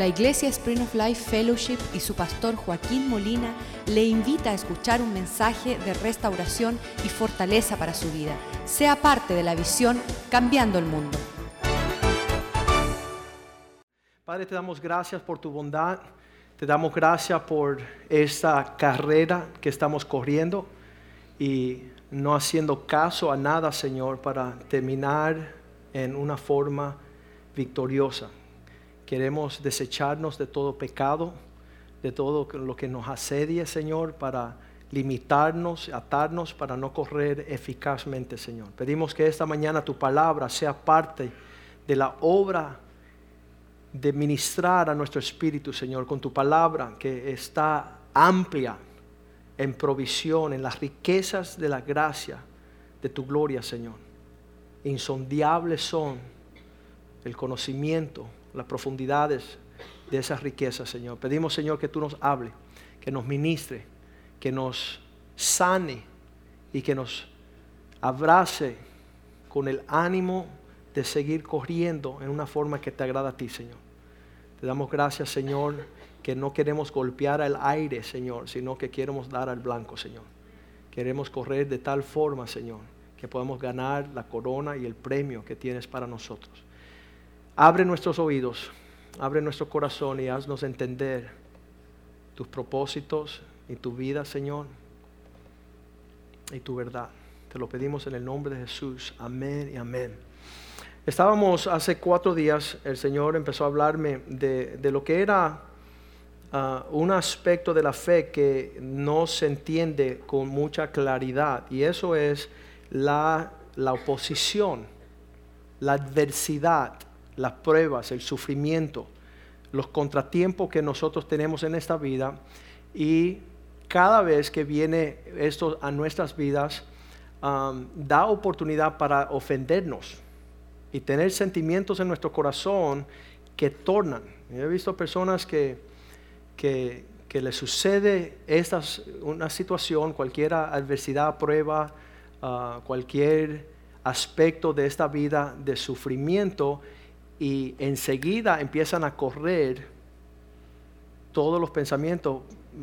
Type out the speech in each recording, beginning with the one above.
La Iglesia Spring of Life Fellowship y su pastor Joaquín Molina le invita a escuchar un mensaje de restauración y fortaleza para su vida. Sea parte de la visión Cambiando el Mundo. Padre, te damos gracias por tu bondad. Te damos gracias por esta carrera que estamos corriendo y no haciendo caso a nada, Señor, para terminar en una forma victoriosa. Queremos desecharnos de todo pecado, de todo lo que nos asedie, Señor, para limitarnos, atarnos, para no correr eficazmente, Señor. Pedimos que esta mañana tu palabra sea parte de la obra de ministrar a nuestro espíritu, Señor, con tu palabra que está amplia en provisión, en las riquezas de la gracia de tu gloria, Señor. Insondiables son el conocimiento, las profundidades de esas riquezas, Señor. Pedimos, Señor, que tú nos hable, que nos ministre, que nos sane y que nos abrace con el ánimo de seguir corriendo en una forma que te agrada a ti, Señor. Te damos gracias, Señor, que no queremos golpear al aire, Señor, sino que queremos dar al blanco, Señor. Queremos correr de tal forma, Señor, que podamos ganar la corona y el premio que tienes para nosotros. Abre nuestros oídos, abre nuestro corazón y haznos entender tus propósitos y tu vida, Señor, y tu verdad. Te lo pedimos en el nombre de Jesús. Amén y amén. Estábamos hace cuatro días, el Señor empezó a hablarme de, lo que era ah, un aspecto de la fe que no se entiende con mucha claridad, y eso es la, la oposición, la adversidad las pruebas, el sufrimiento, los contratiempos que nosotros tenemos en esta vida y cada vez que viene esto a nuestras vidas, da oportunidad para ofendernos y tener sentimientos en nuestro corazón que tornan. he visto personas que, que, les sucede esta, una situación, cualquier adversidad, prueba, uh, cualquier aspecto de esta vida de sufrimiento, y enseguida empiezan a correr todos los pensamientos,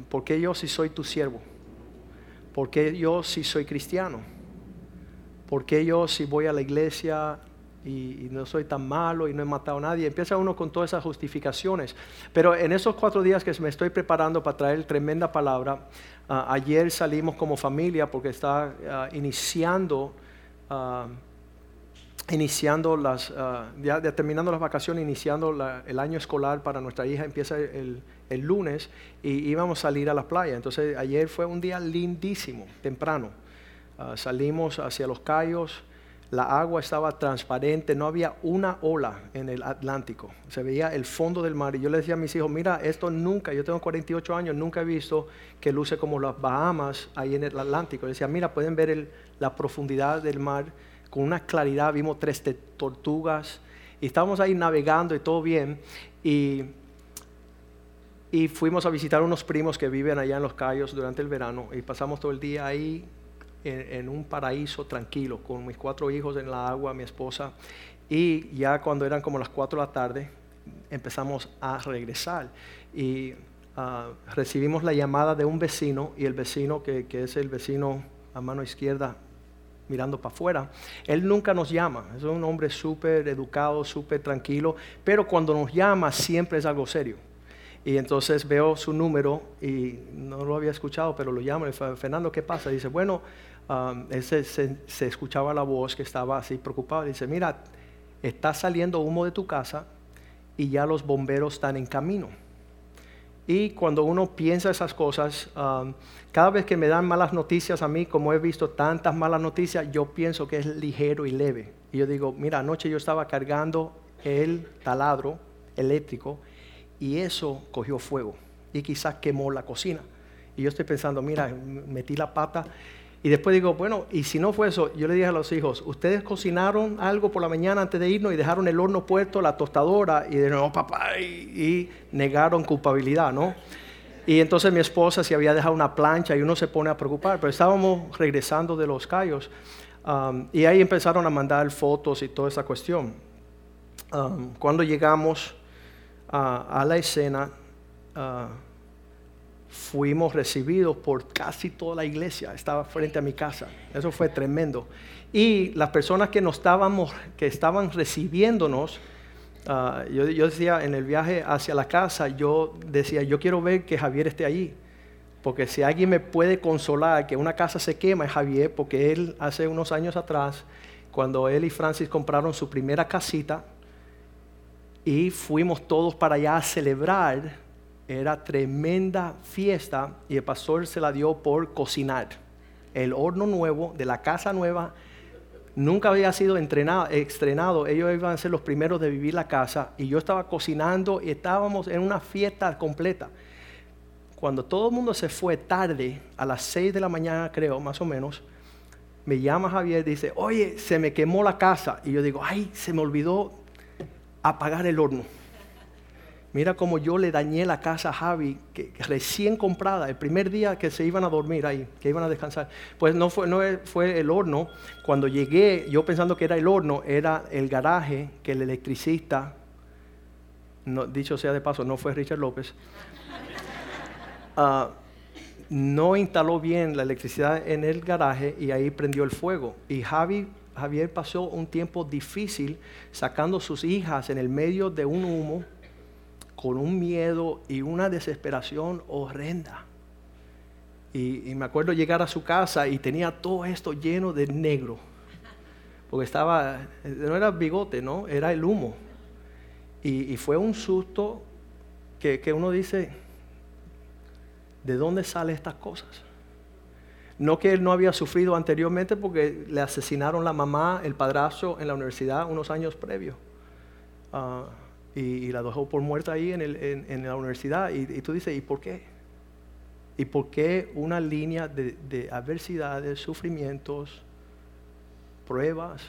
¿por qué yo si soy tu siervo? ¿Por qué yo si soy cristiano? ¿Por qué yo si voy a la iglesia y, no soy tan malo y no he matado a nadie? Empieza uno con todas esas justificaciones. Pero en esos cuatro días que me estoy preparando para traer tremenda palabra, ah, ayer salimos como familia porque está ah, iniciando... Ah, iniciando las, ya, terminando las vacaciones, iniciando el año escolar para nuestra hija, empieza el, lunes y íbamos a salir a la playa. Entonces ayer fue un día lindísimo, temprano. Ah, salimos hacia los cayos, la agua estaba transparente, no había una ola en el Atlántico, se veía el fondo del mar. Y yo le decía a mis hijos, mira, esto nunca, yo tengo 48 años, nunca he visto que luce como las Bahamas ahí en el Atlántico. Le decía, mira, pueden ver la profundidad del mar una claridad, vimos tres tortugas y estábamos ahí navegando y todo bien. Y, y fuimos a visitar unos primos que viven allá en los Cayos durante el verano y pasamos todo el día ahí en, un paraíso tranquilo con mis cuatro hijos en la agua, mi esposa. Y ya cuando eran como las cuatro de la tarde empezamos a regresar y ah, recibimos la llamada de un vecino y el vecino que, que es el vecino a mano izquierda mirando para afuera. Él nunca nos llama, es un hombre súper educado, súper tranquilo, pero cuando nos llama siempre es algo serio. Y entonces veo su número y no lo había escuchado, pero lo llamo, Fernando, ¿qué pasa? dice, bueno, um, se, se, escuchaba la voz que estaba así preocupado. Dice, mira, está saliendo humo de tu casa y ya los bomberos están en camino. Y cuando uno piensa esas cosas, um, cada vez que me dan malas noticias a mí, como he visto tantas malas noticias, yo pienso que es ligero y leve. Y yo digo, mira, anoche yo estaba cargando el taladro eléctrico y eso cogió fuego y quizás quemó la cocina. Y yo estoy pensando, mira, metí la pata y después digo, bueno, y si no fue eso, yo le dije a los hijos, ustedes cocinaron algo por la mañana antes de irnos y dejaron el horno puesto, la tostadora, y de nuevo, papá, y, negaron culpabilidad, ¿no? Y entonces mi esposa se había dejado una plancha y uno se pone a preocupar, pero estábamos regresando de los callos um, y ahí empezaron a mandar fotos y toda esa cuestión. Um, cuando llegamos a la escena, ah, fuimos recibidos por casi toda la iglesia, estaba frente a mi casa. Eso fue tremendo. Y las personas que nos estábamos, que estaban recibiéndonos, ah, yo, yo, decía en el viaje hacia la casa, yo decía, yo quiero ver que Javier esté allí. Porque si alguien me puede consolar que una casa se quema es Javier, porque él hace unos años atrás, cuando él y Francis compraron su primera casita, y fuimos todos para allá a celebrar, era tremenda fiesta y el pastor se la dio por cocinar. El horno nuevo de la casa nueva nunca había sido entrenado, estrenado. Ellos iban a ser los primeros de vivir la casa y yo estaba cocinando y estábamos en una fiesta completa. Cuando todo el mundo se fue tarde, a las 6 de la mañana creo, más o menos, me llama Javier y dice, oye, se me quemó la casa. Y yo digo, ay, se me olvidó apagar el horno. Mira cómo yo le dañé la casa a Javi, que, recién comprada, el primer día que se iban a dormir ahí, que iban a descansar. Pues no fue, no fue el horno. Cuando llegué, yo pensando que era el horno, era el garaje que el electricista, dicho sea de paso, no fue Richard López, uh, no instaló bien la electricidad en el garaje y ahí prendió el fuego. Y Javi, Javier pasó un tiempo difícil sacando sus hijas en el medio de un humo con un miedo y una desesperación horrenda. Y, me acuerdo llegar a su casa y tenía todo esto lleno de negro. Porque estaba, no era bigote, ¿no? Era el humo. Y, fue un susto que, que uno dice, ¿de dónde salen estas cosas? No que él no había sufrido anteriormente porque le asesinaron la mamá, el padrastro en la universidad unos años previos. Ah, y, la dejó por muerta ahí en, la universidad. Y, tú dices, ¿y por qué? ¿Y por qué una línea de, de adversidades, sufrimientos, pruebas?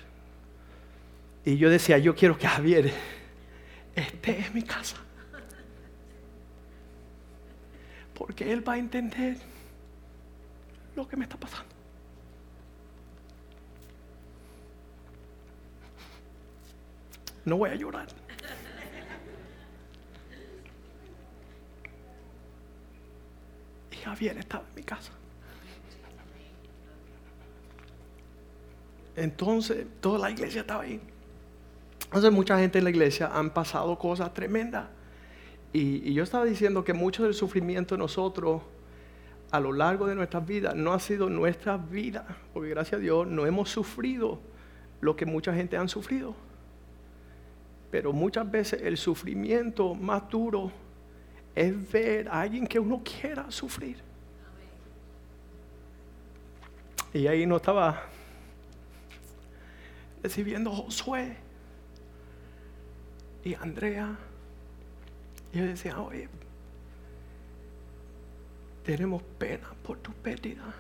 Y yo decía, yo quiero que Javier esté en mi casa. Porque él va a entender lo que me está pasando. No voy a llorar. Javier estaba en mi casa. Entonces, toda la iglesia estaba ahí. Entonces, mucha gente en la iglesia han pasado cosas tremendas. Y, yo estaba diciendo que mucho del sufrimiento de nosotros a lo largo de nuestras vidas no ha sido nuestra vida, porque gracias a Dios no hemos sufrido lo que mucha gente han sufrido. Pero muchas veces el sufrimiento más duro es ver a alguien que uno quiera sufrir. Y ahí no estaba recibiendo Josué y Andrea. Y yo decía, oye, tenemos pena por tu pérdida.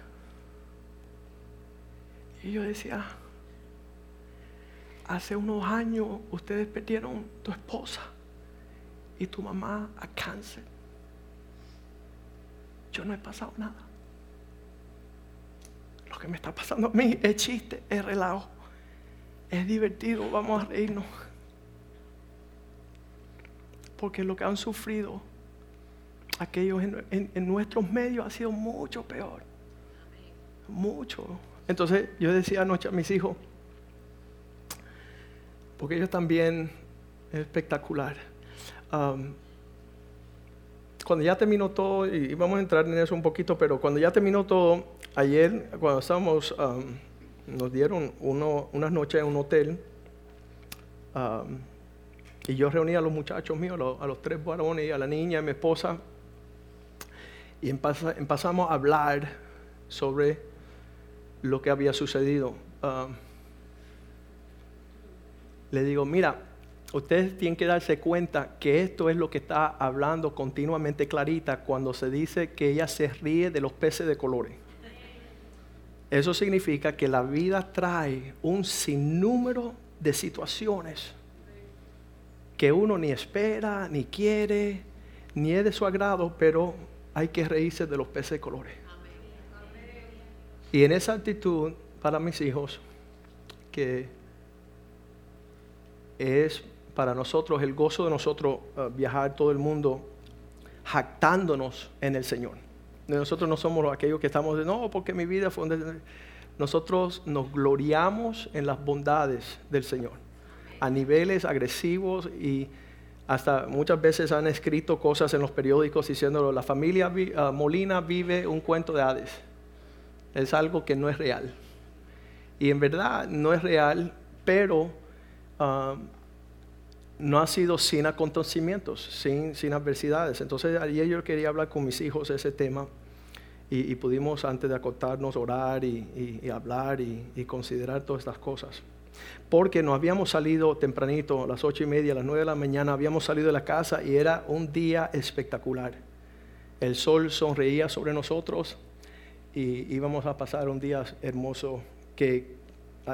Y yo decía, hace unos años ustedes perdieron tu esposa y tu mamá a cáncer. Yo no he pasado nada. Lo que me está pasando a mí es chiste, es relajo, es divertido, vamos a reírnos. Porque lo que han sufrido aquellos en, nuestros medios ha sido mucho peor. Mucho. Entonces yo decía anoche a mis hijos, porque ellos también es espectacular cuando ya terminó todo, y vamos a entrar en eso un poquito, pero cuando ya terminó todo, ayer cuando estábamos, nos dieron uno, unas noches en un hotel, y yo reuní a los muchachos míos, a los, tres varones y a la niña y mi esposa, y empezamos a hablar sobre lo que había sucedido. le digo, mira, ustedes tienen que darse cuenta que esto es lo que está hablando continuamente Clarita cuando se dice que ella se ríe de los peces de colores. Eso significa que la vida trae un sinnúmero de situaciones que uno ni espera, ni quiere, ni es de su agrado, pero hay que reírse de los peces de colores. Y en esa actitud, para mis hijos, que es para nosotros, el gozo de nosotros uh, viajar todo el mundo jactándonos en el Señor. Nosotros no somos aquellos que estamos de, no, porque mi vida fue donde... Nosotros nos gloriamos en las bondades del Señor, a niveles agresivos y hasta muchas veces han escrito cosas en los periódicos diciéndolo, la familia uh, Molina vive un cuento de Hades. Es algo que no es real. Y en verdad no es real, pero uh, no ha sido sin acontecimientos, sin, sin adversidades. Entonces ayer yo quería hablar con mis hijos de ese tema y, pudimos antes de acotarnos orar y, hablar y, considerar todas estas cosas. Porque nos habíamos salido tempranito, a las ocho y media, las nueve de la mañana, habíamos salido de la casa y era un día espectacular. El sol sonreía sobre nosotros y íbamos a pasar un día hermoso que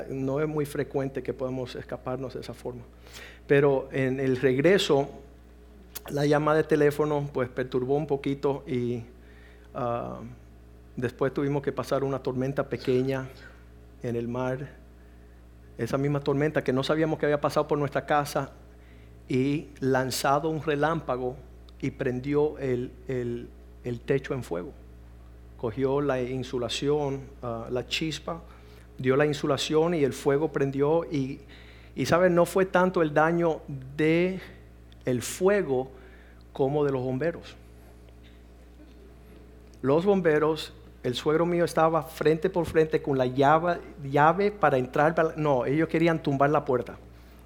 no es muy frecuente que podamos escaparnos de esa forma. Pero en el regreso, la llamada de teléfono pues perturbó un poquito y ah, después tuvimos que pasar una tormenta pequeña en el mar. Esa misma tormenta que no sabíamos que había pasado por nuestra casa y lanzado un relámpago y prendió el, techo en fuego. Cogió la insulación, ah, la chispa, dio la insulación y el fuego prendió y y saben, no fue tanto el daño de el fuego como de los bomberos. Los bomberos, el suegro mío estaba frente por frente con la llave, llave para entrar. No, ellos querían tumbar la puerta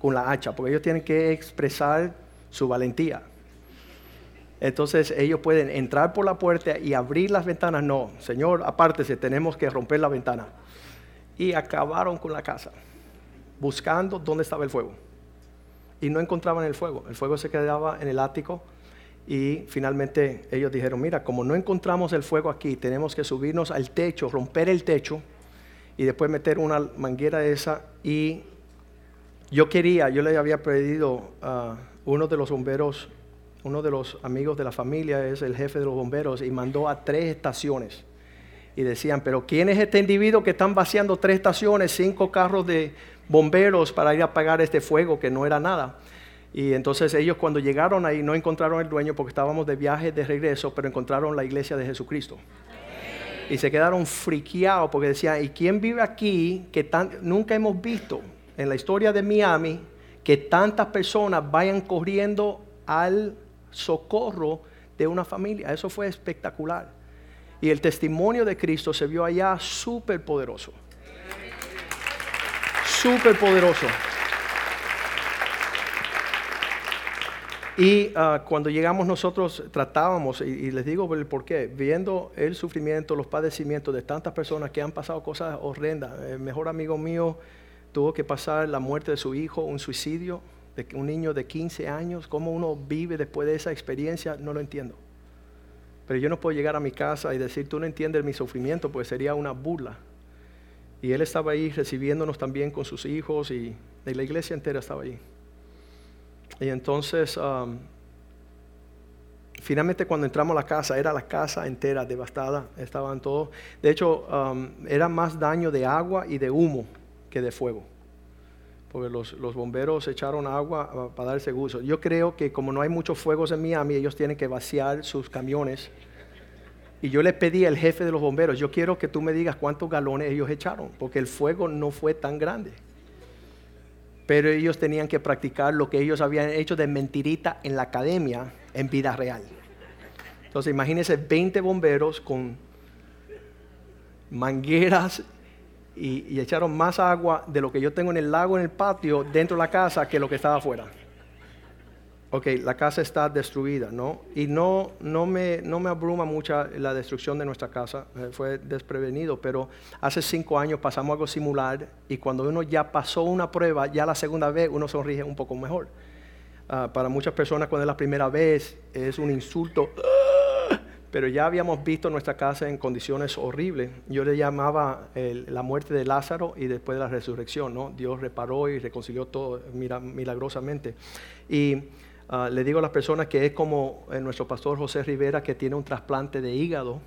con la hacha, porque ellos tienen que expresar su valentía. Entonces ellos pueden entrar por la puerta y abrir las ventanas. No, Señor, apártese, tenemos que romper la ventana. Y acabaron con la casa buscando dónde estaba el fuego. Y no encontraban el fuego. El fuego se quedaba en el ático y finalmente ellos dijeron, mira, como no encontramos el fuego aquí, tenemos que subirnos al techo, romper el techo y después meter una manguera esa. Y yo quería, yo le había pedido a uno de los bomberos, uno de los amigos de la familia es el jefe de los bomberos y mandó a tres estaciones y decían, pero ¿quién es este individuo que están vaciando tres estaciones, cinco carros de bomberos para ir a apagar este fuego que no era nada? Y entonces ellos cuando llegaron ahí no encontraron el dueño porque estábamos de viaje de regreso, pero encontraron la iglesia de Jesucristo. Y se quedaron friqueados porque decían, ¿y quién vive aquí que nunca hemos visto en la historia de Miami que tantas personas vayan corriendo al socorro de una familia? Eso fue espectacular. Y el testimonio de Cristo se vio allá súper poderoso. Súper poderoso. Y ah, cuando llegamos nosotros tratábamos, y, les digo por qué, viendo el sufrimiento, los padecimientos de tantas personas que han pasado cosas horrendas. El mejor amigo mío tuvo que pasar la muerte de su hijo, un suicidio, de un niño de 15 años. ¿Cómo uno vive después de esa experiencia? No lo entiendo. Pero yo no puedo llegar a mi casa y decir, tú no entiendes mi sufrimiento, pues sería una burla. Y él estaba ahí recibiéndonos también con sus hijos y, la iglesia entera estaba ahí. Y entonces, finalmente cuando entramos a la casa, era la casa entera devastada, estaban todos. De hecho, era más daño de agua y de humo que de fuego. Porque los, los bomberos echaron agua uh, para darse gusto. Yo creo que como no hay muchos fuegos en Miami, ellos tienen que vaciar sus camiones y yo le pedí al jefe de los bomberos, yo quiero que tú me digas cuántos galones ellos echaron, porque el fuego no fue tan grande. Pero ellos tenían que practicar lo que ellos habían hecho de mentirita en la academia en vida real. Entonces imagínense 20 bomberos con mangueras y, echaron más agua de lo que yo tengo en el lago, en el patio, dentro de la casa, que lo que estaba afuera ok, la casa está destruida, ¿no? Y no, no, me, no me abruma mucho la destrucción de nuestra casa, eh, fue desprevenido, pero hace cinco años pasamos algo similar y cuando uno ya pasó una prueba, ya la segunda vez uno sonríe un poco mejor. Ah, para muchas personas cuando es la primera vez es un insulto, pero ya habíamos visto nuestra casa en condiciones horribles. Yo le llamaba la muerte de Lázaro y después de la resurrección, ¿no? Dios reparó y reconcilió todo milagrosamente. Y Ah, le digo a las personas que es como eh, nuestro pastor José Rivera que tiene un trasplante de hígado.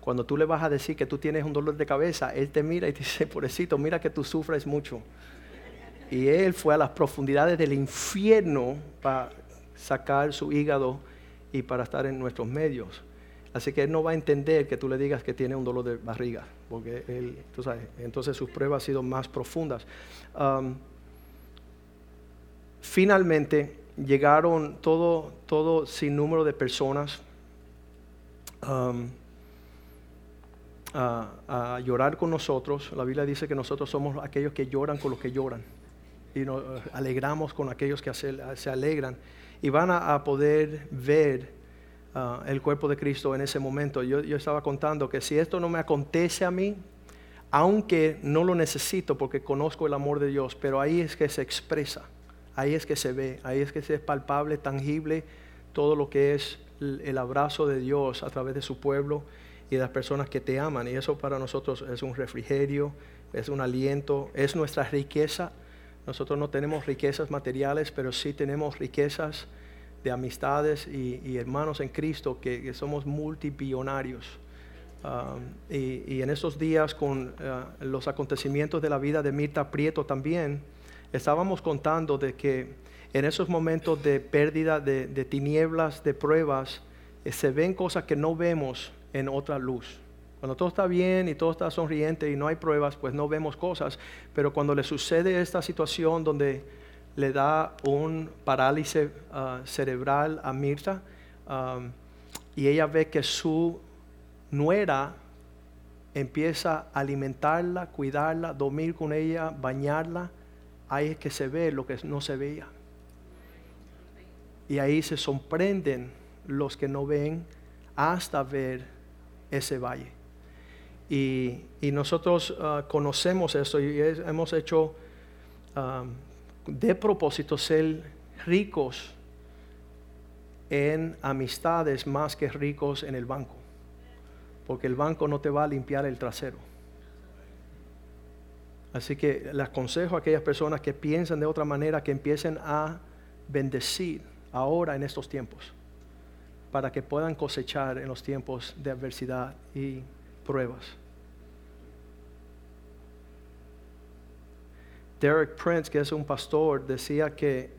Cuando tú le vas a decir que tú tienes un dolor de cabeza, él te mira y te dice, pobrecito, mira que tú sufres mucho. Y él fue a las profundidades del infierno para sacar su hígado y para estar en nuestros medios. Así que él no va a entender que tú le digas que tiene un dolor de barriga, porque él, tú sabes, entonces sus pruebas han sido más profundas. Um, finalmente llegaron todo, todo sin número de personas um, a, llorar con nosotros. La Biblia dice que nosotros somos aquellos que lloran con los que lloran y nos alegramos con aquellos que se, alegran y van a poder ver Ah, el cuerpo de Cristo en ese momento. Yo, yo estaba contando que si esto no me acontece a mí, aunque no lo necesito porque conozco el amor de Dios, pero ahí es que se expresa, ahí es que se ve, ahí es que se es palpable, tangible todo lo que es el abrazo de Dios a través de su pueblo y de las personas que te aman. Y eso para nosotros es un refrigerio, es un aliento, es nuestra riqueza. Nosotros no tenemos riquezas materiales, pero sí tenemos riquezas de amistades y, hermanos en Cristo que, somos multibillonarios. Um, y, en esos días con uh, los acontecimientos de la vida de Mirta Prieto también, estábamos contando de que en esos momentos de pérdida de, tinieblas, de pruebas, eh, se ven cosas que no vemos en otra luz. Cuando todo está bien y todo está sonriente y no hay pruebas, pues no vemos cosas. Pero cuando le sucede esta situación donde le da un parálisis ah, cerebral a Mirta y ella ve que su nuera empieza a alimentarla, cuidarla, dormir con ella, bañarla. Ahí es que se ve lo que no se veía. Y ahí se sorprenden los que no ven hasta ver ese valle. Y, nosotros ah, conocemos eso y hemos hecho de propósito ser ricos en amistades más que ricos en el banco. Porque el banco no te va a limpiar el trasero. Así que les aconsejo a aquellas personas que piensan de otra manera que empiecen a bendecir ahora en estos tiempos para que puedan cosechar en los tiempos de adversidad y pruebas. Derek Prince, que es un pastor, decía que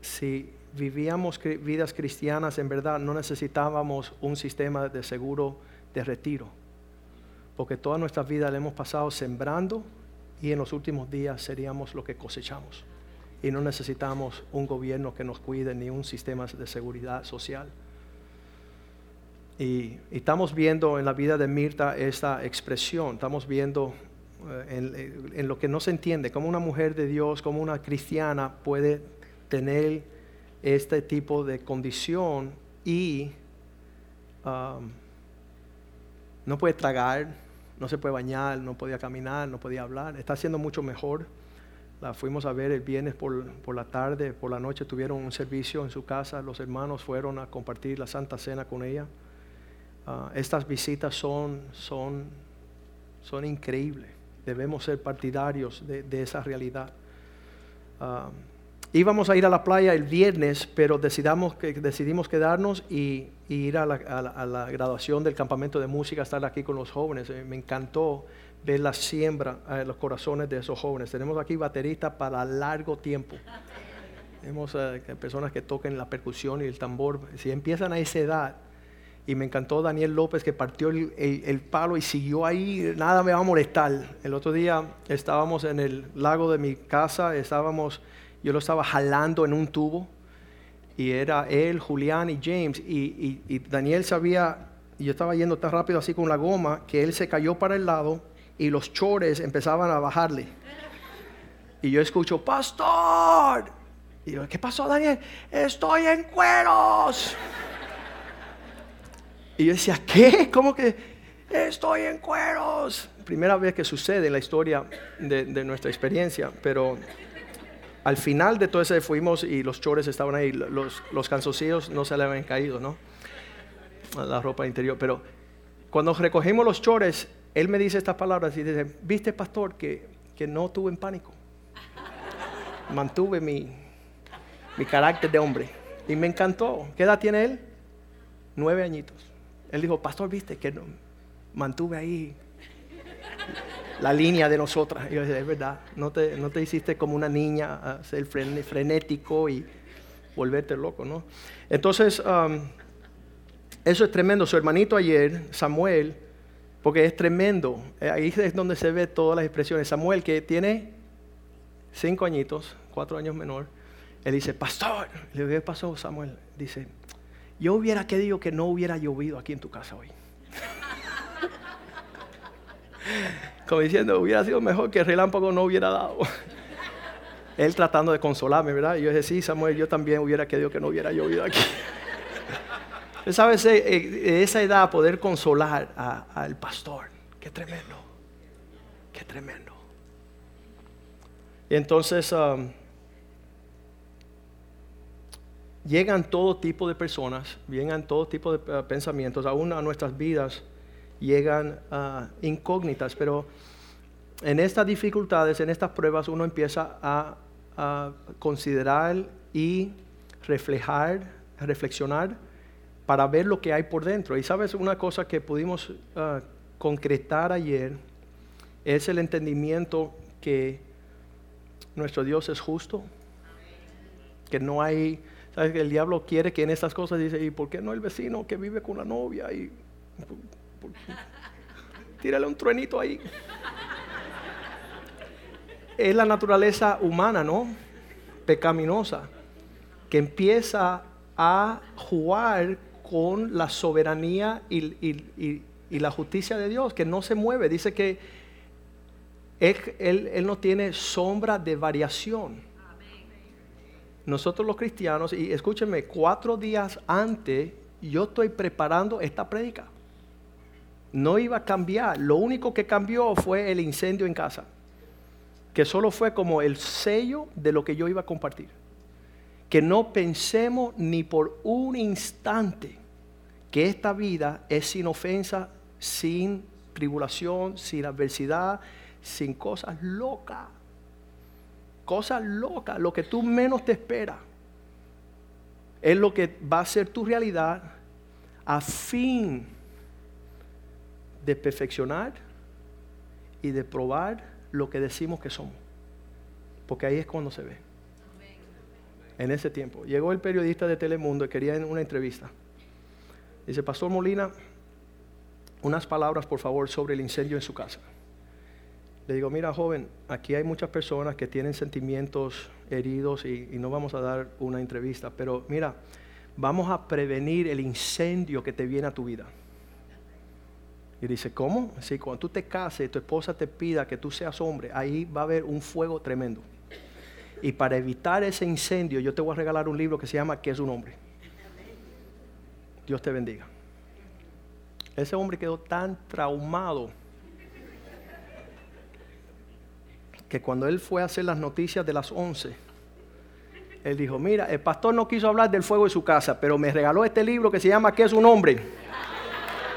si vivíamos vidas cristianas en verdad no necesitábamos un sistema de seguro de retiro, porque toda nuestra vida la hemos pasado sembrando y en los últimos días seríamos lo que cosechamos. Y no necesitamos un gobierno que nos cuide ni un sistema de seguridad social. Y, y, estamos viendo en la vida de Mirta esta expresión, estamos viendo eh, en, lo que no se entiende, cómo una mujer de Dios, como una cristiana puede tener este tipo de condición y um, no puede tragar, no se puede bañar, no podía caminar, no podía hablar, está haciendo mucho mejor. La fuimos a ver el viernes por, la tarde, por la noche tuvieron un servicio en su casa, los hermanos fueron a compartir la Santa Cena con ella. Uh, estas visitas son, son, son increíbles debemos ser partidarios de, esa realidad. Ah, íbamos a ir a la playa el viernes, pero decidamos que, decidimos quedarnos y, ir a la, graduación del campamento de música, estar aquí con los jóvenes. Eh, me encantó ver la siembra en los corazones de esos jóvenes. Tenemos aquí bateristas para largo tiempo. Tenemos eh, personas que toquen la percusión y el tambor. Si empiezan a esa edad, y me encantó Daniel López que partió el, palo y siguió ahí, nada me va a molestar. El otro día estábamos en el lago de mi casa, estábamos, yo lo estaba jalando en un tubo y era él, Julián y James y, y Daniel sabía, yo estaba yendo tan rápido así con la goma que él se cayó para el lado y los chores empezaban a bajarle. Y yo escucho, pastor. Y yo, ¿qué pasó Daniel? Estoy en cueros. Y yo decía, ¿qué? ¿Cómo que estoy en cueros? Primera vez que sucede en la historia de, nuestra experiencia, pero al final de todo ese fuimos y los chores estaban ahí, los, los no se le habían caído, ¿no? La ropa interior, pero cuando recogimos los chores, él me dice estas palabras y dice, viste pastor que, que no tuve en pánico, mantuve mi, mi carácter de hombre y me encantó. ¿Qué edad tiene él? Nueve añitos. Él dijo, pastor, viste que no, mantuve ahí la línea de nosotras. Y yo decía, es verdad, no te, no te hiciste como una niña a ser frenético y volverte loco, ¿no? Entonces, um, eso es tremendo. Su hermanito ayer, Samuel, porque es tremendo. Eh, ahí es donde se ve todas las expresiones. Samuel, que tiene cinco añitos, cuatro años menor, él dice, pastor, le digo, ¿qué pasó Samuel? Dice, yo hubiera querido que no hubiera llovido aquí en tu casa hoy. Como diciendo, hubiera sido mejor que el relámpago no hubiera dado. Él tratando de consolarme, ¿verdad? Y yo dije, sí, Samuel, yo también hubiera querido que no hubiera llovido aquí. ¿Sabes? Eh, eh, esa edad poder consolar al pastor, qué tremendo, qué tremendo. Y entonces um, llegan todo tipo de personas, llegan todo tipo de uh, pensamientos, aún a nuestras vidas llegan uh, incógnitas, pero en estas dificultades, en estas pruebas, uno empieza a, a considerar y reflejar, reflexionar para ver lo que hay por dentro. Y sabes, una cosa que pudimos ah, concretar ayer es el entendimiento que nuestro Dios es justo, que no hay, el diablo quiere que en estas cosas dice, ¿y por qué no el vecino que vive con la novia? Y, tírale un truenito ahí. es la naturaleza humana, ¿no? Pecaminosa, que empieza a jugar con la soberanía y, la justicia de Dios, que no se mueve. Dice que él, no tiene sombra de variación. Nosotros los cristianos, y escúchenme, cuatro días antes yo estoy preparando esta prédica. No iba a cambiar. Lo único que cambió fue el incendio en casa, que solo fue como el sello de lo que yo iba a compartir que no pensemos ni por un instante que esta vida es sin ofensa, sin tribulación, sin adversidad, sin cosas locas. Cosas locas, lo que tú menos te esperas, es lo que va a ser tu realidad a fin de perfeccionar y de probar lo que decimos que somos. Porque ahí es cuando se ve en ese tiempo. Llegó el periodista de Telemundo y quería una entrevista. Dice, Pastor Molina, unas palabras por favor sobre el incendio en su casa. Le digo, mira joven, aquí hay muchas personas que tienen sentimientos heridos y, no vamos a dar una entrevista, pero mira, vamos a prevenir el incendio que te viene a tu vida. Y dice, ¿cómo? Si cuando tú te cases tu esposa te pida que tú seas hombre, ahí va a haber un fuego tremendo. Y para evitar ese incendio, yo te voy a regalar un libro que se llama ¿Qué es un hombre? Dios te bendiga. Ese hombre quedó tan traumado que cuando él fue a hacer las noticias de las 11, él dijo, mira, el pastor no quiso hablar del fuego de su casa, pero me regaló este libro que se llama ¿Qué es un hombre?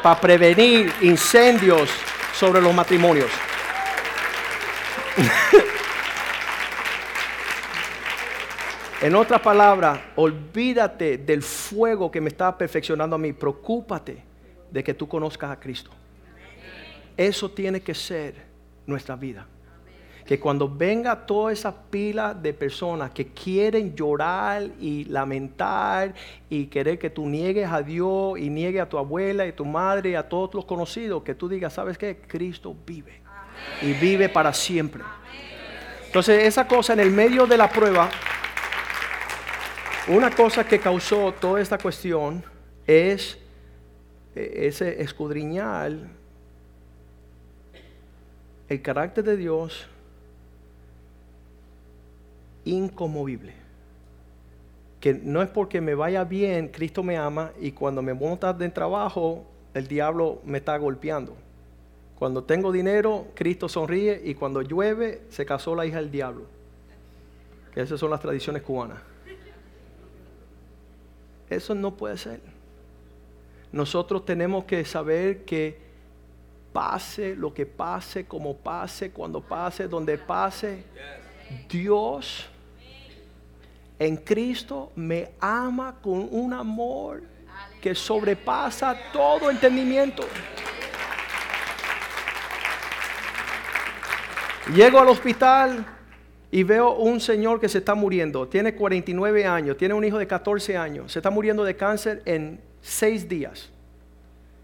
Para prevenir incendios sobre los matrimonios. En otras palabras, olvídate del fuego que me está perfeccionando a mí. Preocúpate de que tú conozcas a Cristo. Eso tiene que ser nuestra vida. Que cuando venga toda esa pila de personas que quieren llorar y lamentar y querer que tú niegues a Dios y niegues a tu abuela y tu madre y a todos los conocidos, que tú digas, ¿sabes qué? Cristo vive. Y vive para siempre. Entonces esa cosa en el medio de la prueba una cosa que causó toda esta cuestión es eh, ese escudriñar el carácter de Dios incomovible. Que no es porque me vaya bien, Cristo me ama y cuando me monta de trabajo, el diablo me está golpeando. Cuando tengo dinero, Cristo sonríe y cuando llueve, se casó la hija del diablo. Que esas son las tradiciones cubanas. Eso no puede ser. Nosotros tenemos que saber que pase lo que pase, como pase, cuando pase, donde pase, Dios en Cristo me ama con un amor que sobrepasa todo entendimiento. Llego al hospital y veo un señor que se está muriendo. Tiene 49 años, tiene un hijo de 14 años. Se está muriendo de cáncer en seis días.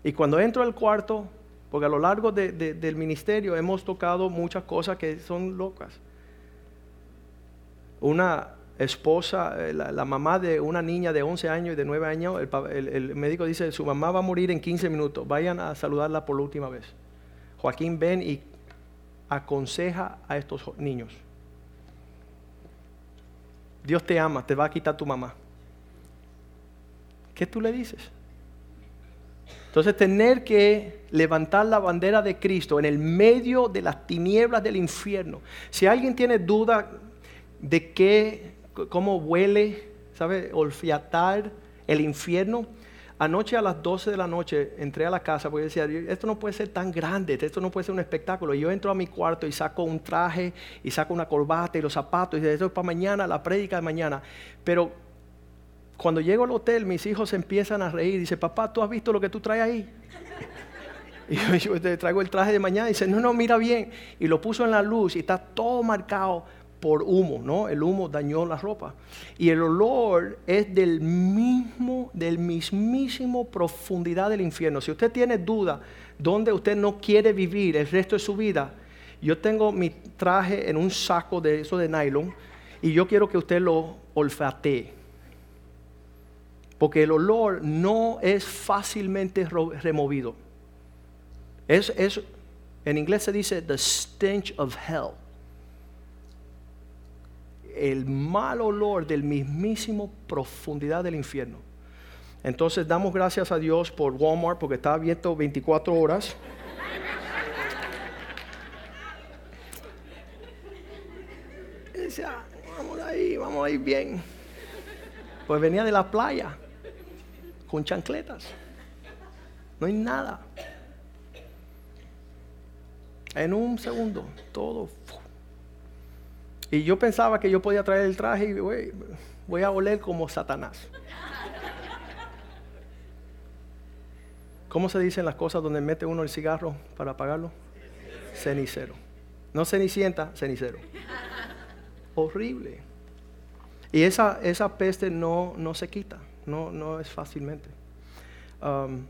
Y cuando entro al cuarto, porque a lo largo del ministerio hemos tocado muchas cosas que son locas. Una esposa, eh, la, mamá de una niña de 11 años y de 9 años, el, el, médico dice, su mamá va a morir en 15 minutos, vayan a saludarla por la última vez. Joaquín ven y aconseja a estos niños. Dios te ama, te va a quitar tu mamá. ¿Qué tú le dices? Entonces tener que levantar la bandera de Cristo en el medio de las tinieblas del infierno. Si alguien tiene duda de qué, cómo huele, ¿sabe? Olfatar el infierno. Anoche a las 12 de la noche entré a la casa porque decía, esto no puede ser tan grande, esto no puede ser un espectáculo. Y yo entro a mi cuarto y saco un traje y saco una corbata y los zapatos y digo, esto es para mañana, la prédica de mañana. Pero cuando llego al hotel, mis hijos empiezan a reír. Dice, papá, ¿tú has visto lo que tú traes ahí? Y yo, te traigo el traje de mañana. Y dice, no, no, mira bien. Y lo puso en la luz y está todo marcado por humo, ¿no? El humo dañó la ropa. Y el olor es del mismo, del mismísimo profundidad del infierno. Si usted tiene duda dónde usted no quiere vivir el resto de su vida, yo tengo mi traje en un saco de eso de nylon y yo quiero que usted lo olfatee. Porque el olor no es fácilmente removido. Es, es, en inglés se dice the stench of hell. El mal olor del mismísimo profundidad del infierno. Entonces damos gracias a Dios por Walmart porque está abierto 24 horas. decía, vamos ahí, vamos a ir bien. Pues venía de la playa con chancletas. No hay nada. En un segundo, todo. Y yo pensaba que yo podía traer el traje y voy, a oler como Satanás. ¿Cómo se dicen las cosas donde mete uno el cigarro para apagarlo? Cenicero. No cenicienta, cenicero. Horrible. Y esa, esa peste no, no se quita no, no es fácilmente. Um,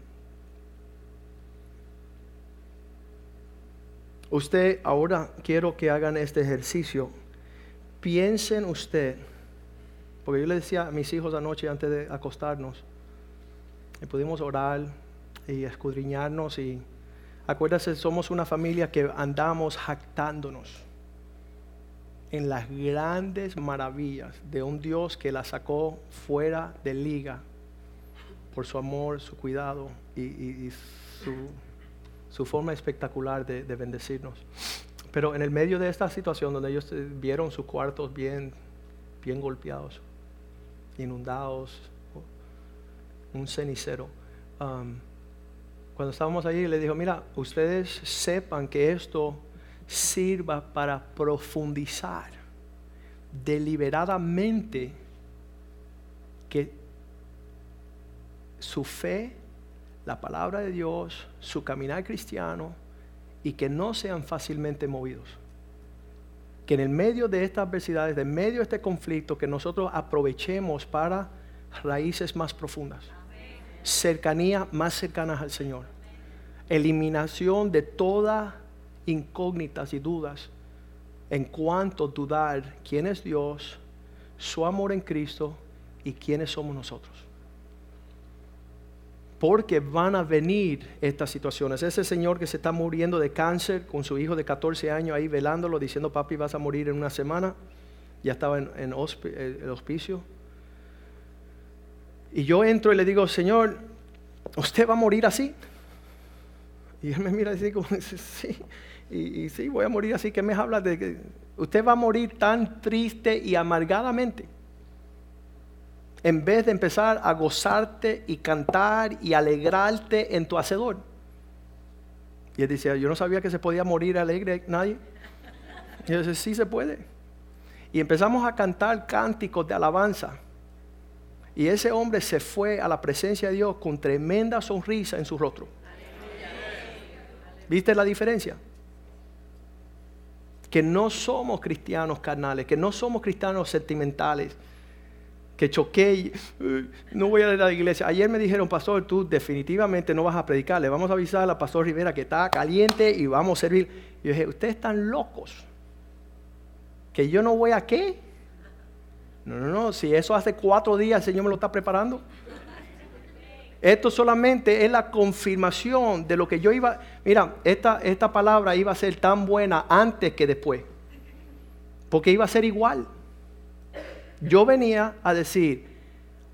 usted, ahora quiero que hagan este ejercicio. Piensen usted, porque yo le decía a mis hijos anoche antes de acostarnos, y pudimos orar y escudriñarnos y acuérdense, somos una familia que andamos jactándonos en las grandes maravillas de un Dios que la sacó fuera de liga por su amor, su cuidado y, su, forma espectacular de, bendecirnos. Pero en el medio de esta situación donde ellos vieron sus cuartos bien, bien golpeados, inundados, un cenicero, um, cuando estábamos ahí le dijo, mira, ustedes sepan que esto sirva para profundizar deliberadamente que su fe, la palabra de Dios, su caminar cristiano y que no sean fácilmente movidos. Que en el medio de estas adversidades, en medio de este conflicto, que nosotros aprovechemos para raíces más profundas, cercanía más cercanas al Señor, eliminación de toda incógnitas y dudas en cuanto a dudar quién es Dios, su amor en Cristo y quiénes somos nosotros. Porque van a venir estas situaciones. Ese señor que se está muriendo de cáncer con su hijo de 14 años ahí velándolo, diciendo, papi, vas a morir en una semana. Ya estaba en, eh, el hospicio. Y yo entro y le digo, Señor, ¿usted va a morir así? Y él me mira y dice, sí y, sí, voy a morir así, que me habla de que usted va a morir tan triste y amargadamente. En vez de empezar a gozarte y cantar y alegrarte en tu hacedor. Y él decía, yo no sabía que se podía morir alegre nadie. Y yo decía, sí se puede. Y empezamos a cantar cánticos de alabanza. Y ese hombre se fue a la presencia de Dios con tremenda sonrisa en su rostro. ¿Viste la diferencia? que no somos cristianos carnales, que no somos cristianos sentimentales, que choqué eh, no voy a ir a la iglesia. Ayer me dijeron, pastor, tú definitivamente no vas a predicar, le vamos a avisar a la pastor Rivera que está caliente y vamos a servir. Yo dije, ustedes están locos, que yo no voy a qué. No, no, no, si eso hace cuatro días el Señor me lo está preparando. Esto solamente es la confirmación de lo que yo iba. Mira, esta, esta palabra iba a ser tan buena antes que después. Porque iba a ser igual. Yo venía a decir,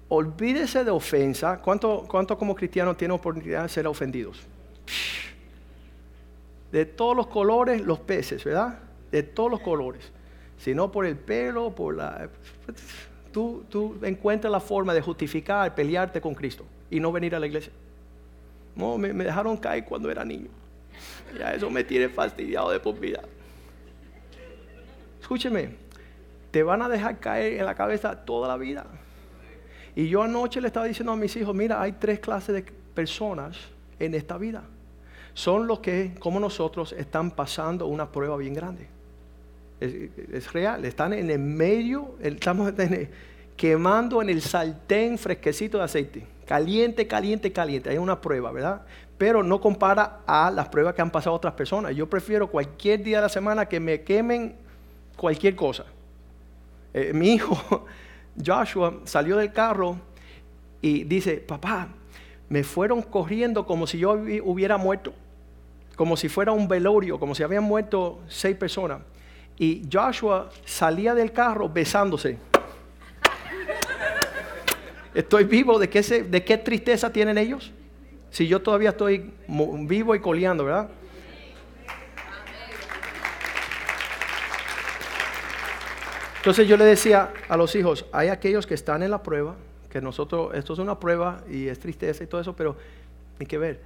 olvídese de ofensa. ¿Cuánto, cuánto como cristianos tienen oportunidad de ser ofendidos? De todos los colores, los peces, ¿verdad? De todos los colores. Si no por el pelo, por la... Tú, tú encuentras la forma de justificar, pelearte con Cristo y no venir a la iglesia. No, me, dejaron caer cuando era niño. Ya eso me tiene fastidiado de por vida. Escúcheme, te van a dejar caer en la cabeza toda la vida. Y yo anoche le estaba diciendo a mis hijos, mira, hay tres clases de personas en esta vida. Son los que, como nosotros, están pasando una prueba bien grande. Es, real, están en el medio, estamos quemando en el sartén fresquecito de aceite. Caliente, caliente, caliente. Hay una prueba, ¿verdad? Pero no compara a las pruebas que han pasado otras personas. Yo prefiero cualquier día de la semana que me quemen cualquier cosa. Eh, mi hijo Joshua salió del carro y dice, papá, me fueron corriendo como si yo hubiera muerto, como si fuera un velorio, como si habían muerto seis personas. Y Joshua salía del carro besándose. Estoy vivo, ¿de qué, ¿de qué tristeza tienen ellos? Si yo todavía estoy vivo y coleando, ¿verdad? Entonces yo le decía a los hijos, hay aquellos que están en la prueba, que nosotros, esto es una prueba y es tristeza y todo eso, pero hay que ver,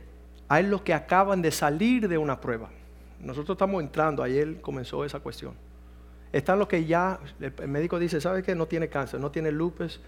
hay los que acaban de salir de una prueba. Nosotros estamos entrando, ayer comenzó esa cuestión. Están los que ya, el médico dice, ¿sabes qué? No tiene cáncer, no tiene lupus,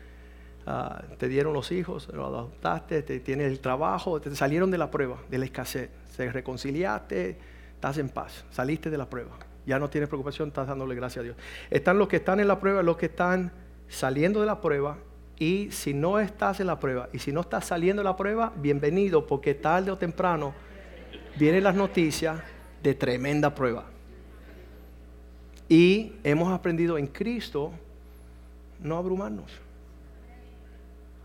ah, te dieron los hijos, lo adoptaste, te, tienes el trabajo, te salieron de la prueba, de la escasez, se reconciliaste, estás en paz, saliste de la prueba ya no tienes preocupación, estás dándole gracias a Dios. Están los que están en la prueba, los que están saliendo de la prueba. Y si no estás en la prueba, y si no estás saliendo de la prueba, bienvenido, porque tarde o temprano vienen las noticias de tremenda prueba. Y hemos aprendido en Cristo no abrumarnos.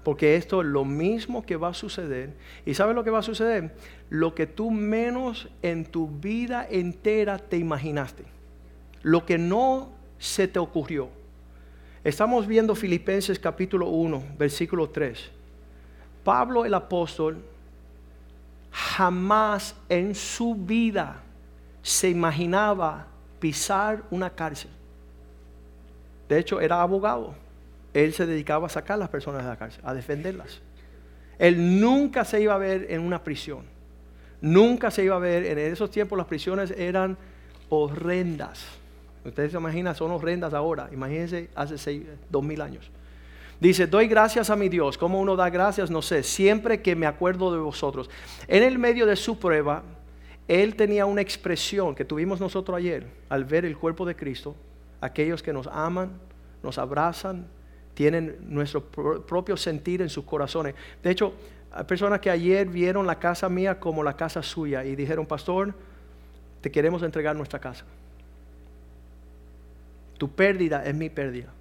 Porque esto es lo mismo que va a suceder. ¿Y sabes lo que va a suceder? Lo que tú menos en tu vida entera te imaginaste lo que no se te ocurrió. Estamos viendo Filipenses capítulo 1, versículo 3. Pablo el apóstol jamás en su vida se imaginaba pisar una cárcel. De hecho, era abogado. Él se dedicaba a sacar a las personas de la cárcel, a defenderlas. Él nunca se iba a ver en una prisión. Nunca se iba a ver, en esos tiempos las prisiones eran horrendas. Ustedes se imaginan, son horrendas ahora. Imagínense hace seis, dos mil años. Dice, doy gracias a mi Dios. ¿Cómo uno da gracias? No sé. Siempre que me acuerdo de vosotros. En el medio de su prueba, él tenía una expresión que tuvimos nosotros ayer al ver el cuerpo de Cristo. Aquellos que nos aman, nos abrazan, tienen nuestro propio sentir en sus corazones. De hecho, hay personas que ayer vieron la casa mía como la casa suya y dijeron, pastor, te queremos entregar nuestra casa. Tu pérdida es mi pérdida.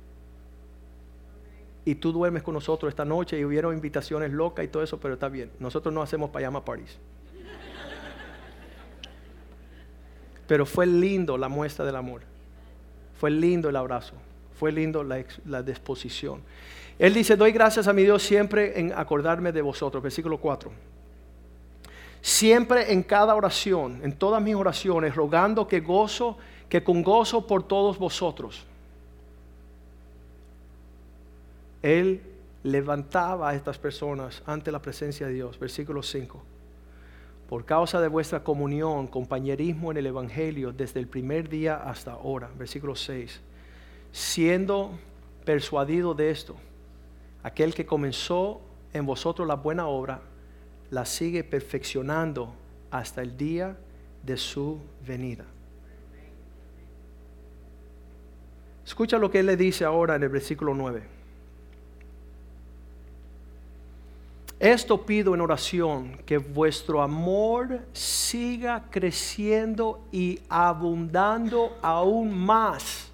Y tú duermes con nosotros esta noche y hubieron invitaciones locas y todo eso, pero está bien. Nosotros no hacemos payama parties. Pero fue lindo la muestra del amor. Fue lindo el abrazo. Fue lindo la, la disposición. Él dice, doy gracias a mi Dios siempre en acordarme de vosotros. Versículo 4. Siempre en cada oración, en todas mis oraciones, rogando que gozo que con gozo por todos vosotros, Él levantaba a estas personas ante la presencia de Dios. Versículo 5. Por causa de vuestra comunión, compañerismo en el Evangelio desde el primer día hasta ahora. Versículo 6. Siendo persuadido de esto, aquel que comenzó en vosotros la buena obra, la sigue perfeccionando hasta el día de su venida. Escucha lo que él le dice ahora en el versículo 9. Esto pido en oración, que vuestro amor siga creciendo y abundando aún más.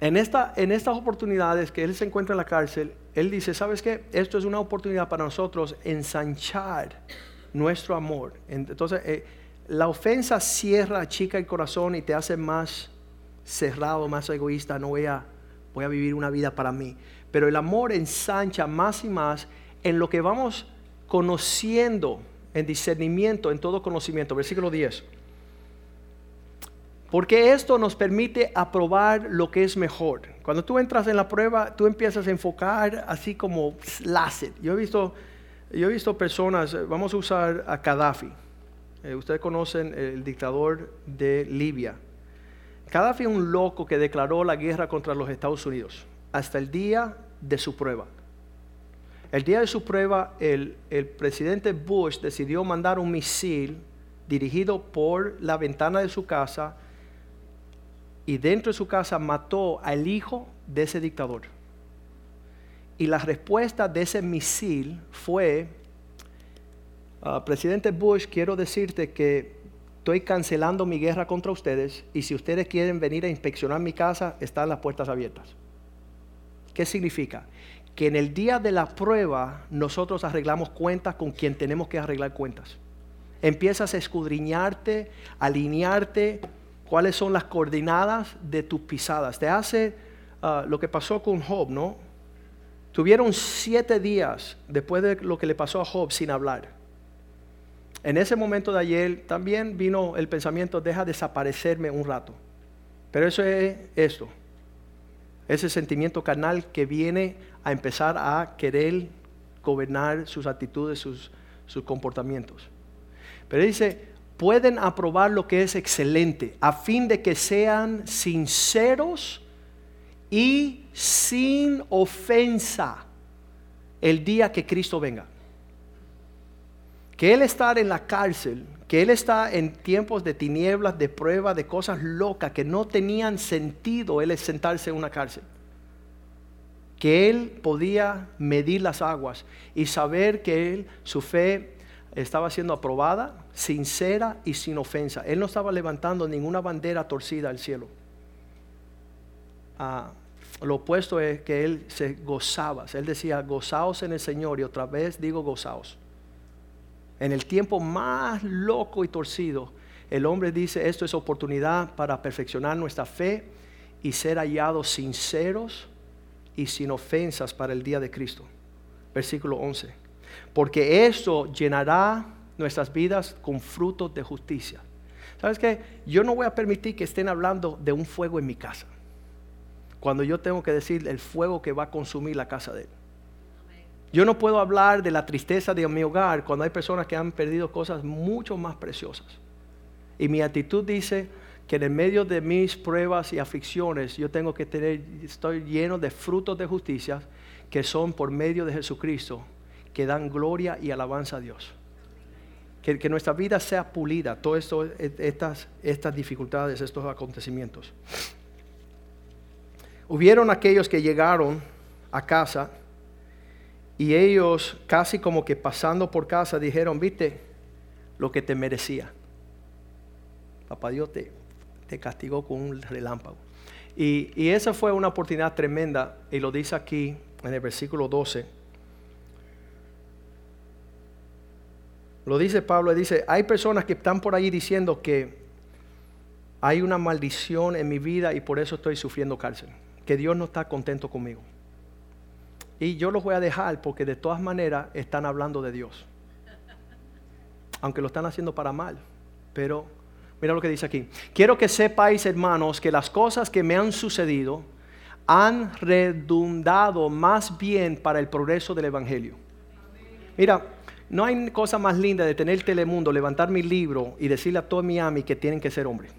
En, esta, en estas oportunidades que él se encuentra en la cárcel, él dice, ¿sabes qué? Esto es una oportunidad para nosotros ensanchar nuestro amor. Entonces, eh, la ofensa cierra, chica el corazón y te hace más cerrado, más egoísta. No voy a, voy a vivir una vida para mí. Pero el amor ensancha más y más en lo que vamos conociendo, en discernimiento, en todo conocimiento. Versículo 10. Porque esto nos permite aprobar lo que es mejor. Cuando tú entras en la prueba, tú empiezas a enfocar así como láser. Yo he visto, yo he visto personas, vamos a usar a Gaddafi. Eh, ustedes conocen el dictador de Libia. Gaddafi es un loco que declaró la guerra contra los Estados Unidos hasta el día de su prueba. El día de su prueba, el, presidente Bush decidió mandar un misil dirigido por la ventana de su casa y dentro de su casa mató al hijo de ese dictador. Y la respuesta de ese misil fue, ah, presidente Bush, quiero decirte que estoy cancelando mi guerra contra ustedes y si ustedes quieren venir a inspeccionar mi casa, están las puertas abiertas. ¿Qué significa? Que en el día de la prueba nosotros arreglamos cuentas con quien tenemos que arreglar cuentas. Empiezas a escudriñarte, alinearte, cuáles son las coordenadas de tus pisadas. Te hace ah, lo que pasó con Job, ¿no? Tuvieron siete días después de lo que le pasó a Job sin hablar. En ese momento de ayer también vino el pensamiento, deja desaparecerme un rato. Pero eso es esto, ese sentimiento carnal que viene a empezar a querer gobernar sus actitudes, sus, sus comportamientos. Pero dice, pueden aprobar lo que es excelente, a fin de que sean sinceros y sin ofensa el día que Cristo venga. Que Él estar en la cárcel, que Él está en tiempos de tinieblas, de prueba, de cosas locas que no tenían sentido Él sentarse en una cárcel. Que Él podía medir las aguas y saber que Él, su fe estaba siendo aprobada, sincera y sin ofensa. Él no estaba levantando ninguna bandera torcida al cielo. Ah, lo opuesto es que él se gozaba. Él decía, gozaos en el Señor y otra vez digo gozaos. En el tiempo más loco y torcido, el hombre dice, esto es oportunidad para perfeccionar nuestra fe y ser hallados sinceros y sin ofensas para el día de Cristo. Versículo 11 porque esto llenará nuestras vidas con frutos de justicia. ¿Sabes qué? Yo no voy a permitir que estén hablando de un fuego en mi casa. Cuando yo tengo que decir el fuego que va a consumir la casa de él. Yo no puedo hablar de la tristeza de mi hogar cuando hay personas que han perdido cosas mucho más preciosas. Y mi actitud dice que en medio de mis pruebas y aflicciones yo tengo que tener, estoy lleno de frutos de justicia que son por medio de Jesucristo que dan gloria y alabanza a Dios. Que, nuestra vida sea pulida, todas estas, estas dificultades, estos acontecimientos. Hubieron aquellos que llegaron a casa y ellos casi como que pasando por casa dijeron, viste lo que te merecía. Papá Dios te, te castigó con un relámpago. Y, y esa fue una oportunidad tremenda y lo dice aquí en el versículo 12 Lo dice Pablo, dice, hay personas que están por ahí diciendo que hay una maldición en mi vida y por eso estoy sufriendo cárcel, que Dios no está contento conmigo. Y yo los voy a dejar porque de todas maneras están hablando de Dios. Aunque lo están haciendo para mal. Pero mira lo que dice aquí. Quiero que sepáis, hermanos, que las cosas que me han sucedido han redundado más bien para el progreso del Evangelio. Mira, no hay cosa más linda de tener Telemundo, levantar mi libro y decirle a todo Miami que tienen que ser hombres.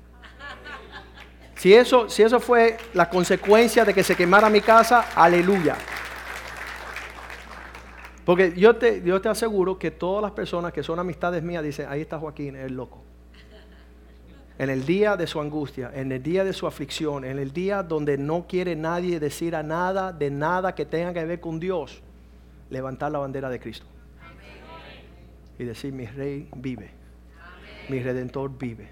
Si eso, si eso fue la consecuencia de que se quemara mi casa, aleluya. Porque yo te, yo te aseguro que todas las personas que son amistades mías dicen, ahí está Joaquín, el loco. en el día de su angustia, en el día de su aflicción, en el día donde no quiere nadie decir a nada de nada que tenga que ver con Dios, levantar la bandera de Cristo. Y decir, mi rey vive, mi redentor vive.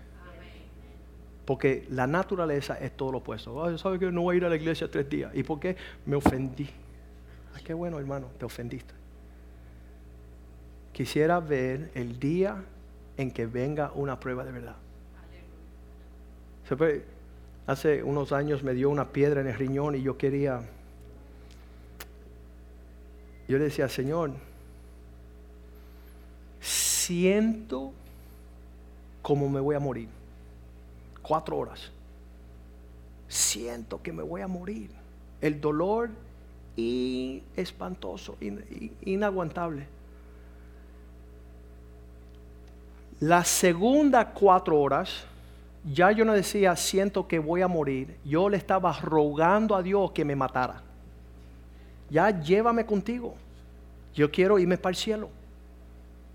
Porque la naturaleza es todo lo opuesto. ¿Sabes que no voy a ir a la iglesia tres días? ¿Y por qué? Me ofendí. Ay, qué bueno, hermano, te ofendiste. Quisiera ver el día en que venga una prueba de verdad. Hace unos años me dio una piedra en el riñón y yo quería, yo le decía, Señor, siento como me voy a morir. Cuatro horas. Siento que me voy a morir. El dolor y espantoso, inaguantable. La segunda cuatro horas, ya yo no decía, siento que voy a morir. Yo le estaba rogando a Dios que me matara. Ya llévame contigo. Yo quiero irme para el cielo.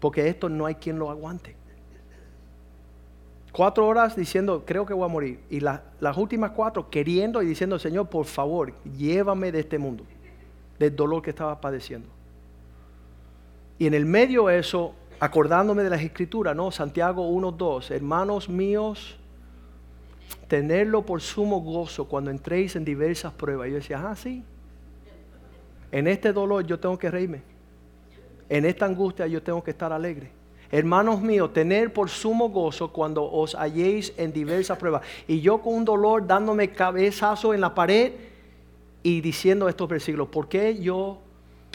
Porque esto no hay quien lo aguante. Cuatro horas diciendo, creo que voy a morir. Y las últimas cuatro queriendo y diciendo, Señor, por favor, llévame de este mundo, del dolor que estaba padeciendo. Y en el medio de eso, acordándome de las escrituras, ¿no? Santiago 1.2, hermanos míos, tenerlo por sumo gozo cuando entréis en diversas pruebas. Yo decía, ah, sí. En este dolor yo tengo que reírme. En esta angustia yo tengo que estar alegre. Hermanos míos, tener por sumo gozo cuando os halléis en diversas pruebas. Y yo con un dolor dándome cabezazo en la pared y diciendo estos versículos, ¿por qué yo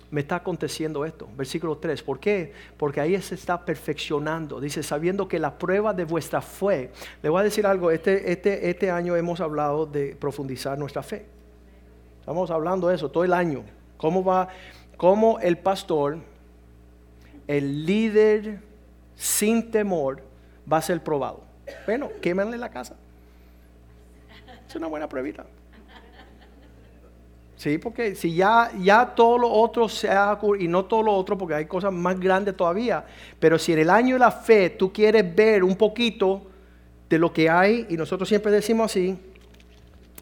me está aconteciendo esto. Versículo 3. ¿Por qué? Porque ahí se está perfeccionando. Dice, sabiendo que la prueba de vuestra fe. Le voy a decir algo. Este, este, este año hemos hablado de profundizar nuestra fe. Estamos hablando de eso todo el año. ¿Cómo va? Cómo el pastor, el líder sin temor, va a ser probado. Bueno, quémanle la casa. Es una buena pruebita. Sí, porque si ya, ya todo lo otro se ha y no todo lo otro, porque hay cosas más grandes todavía, pero si en el año de la fe tú quieres ver un poquito de lo que hay, y nosotros siempre decimos así,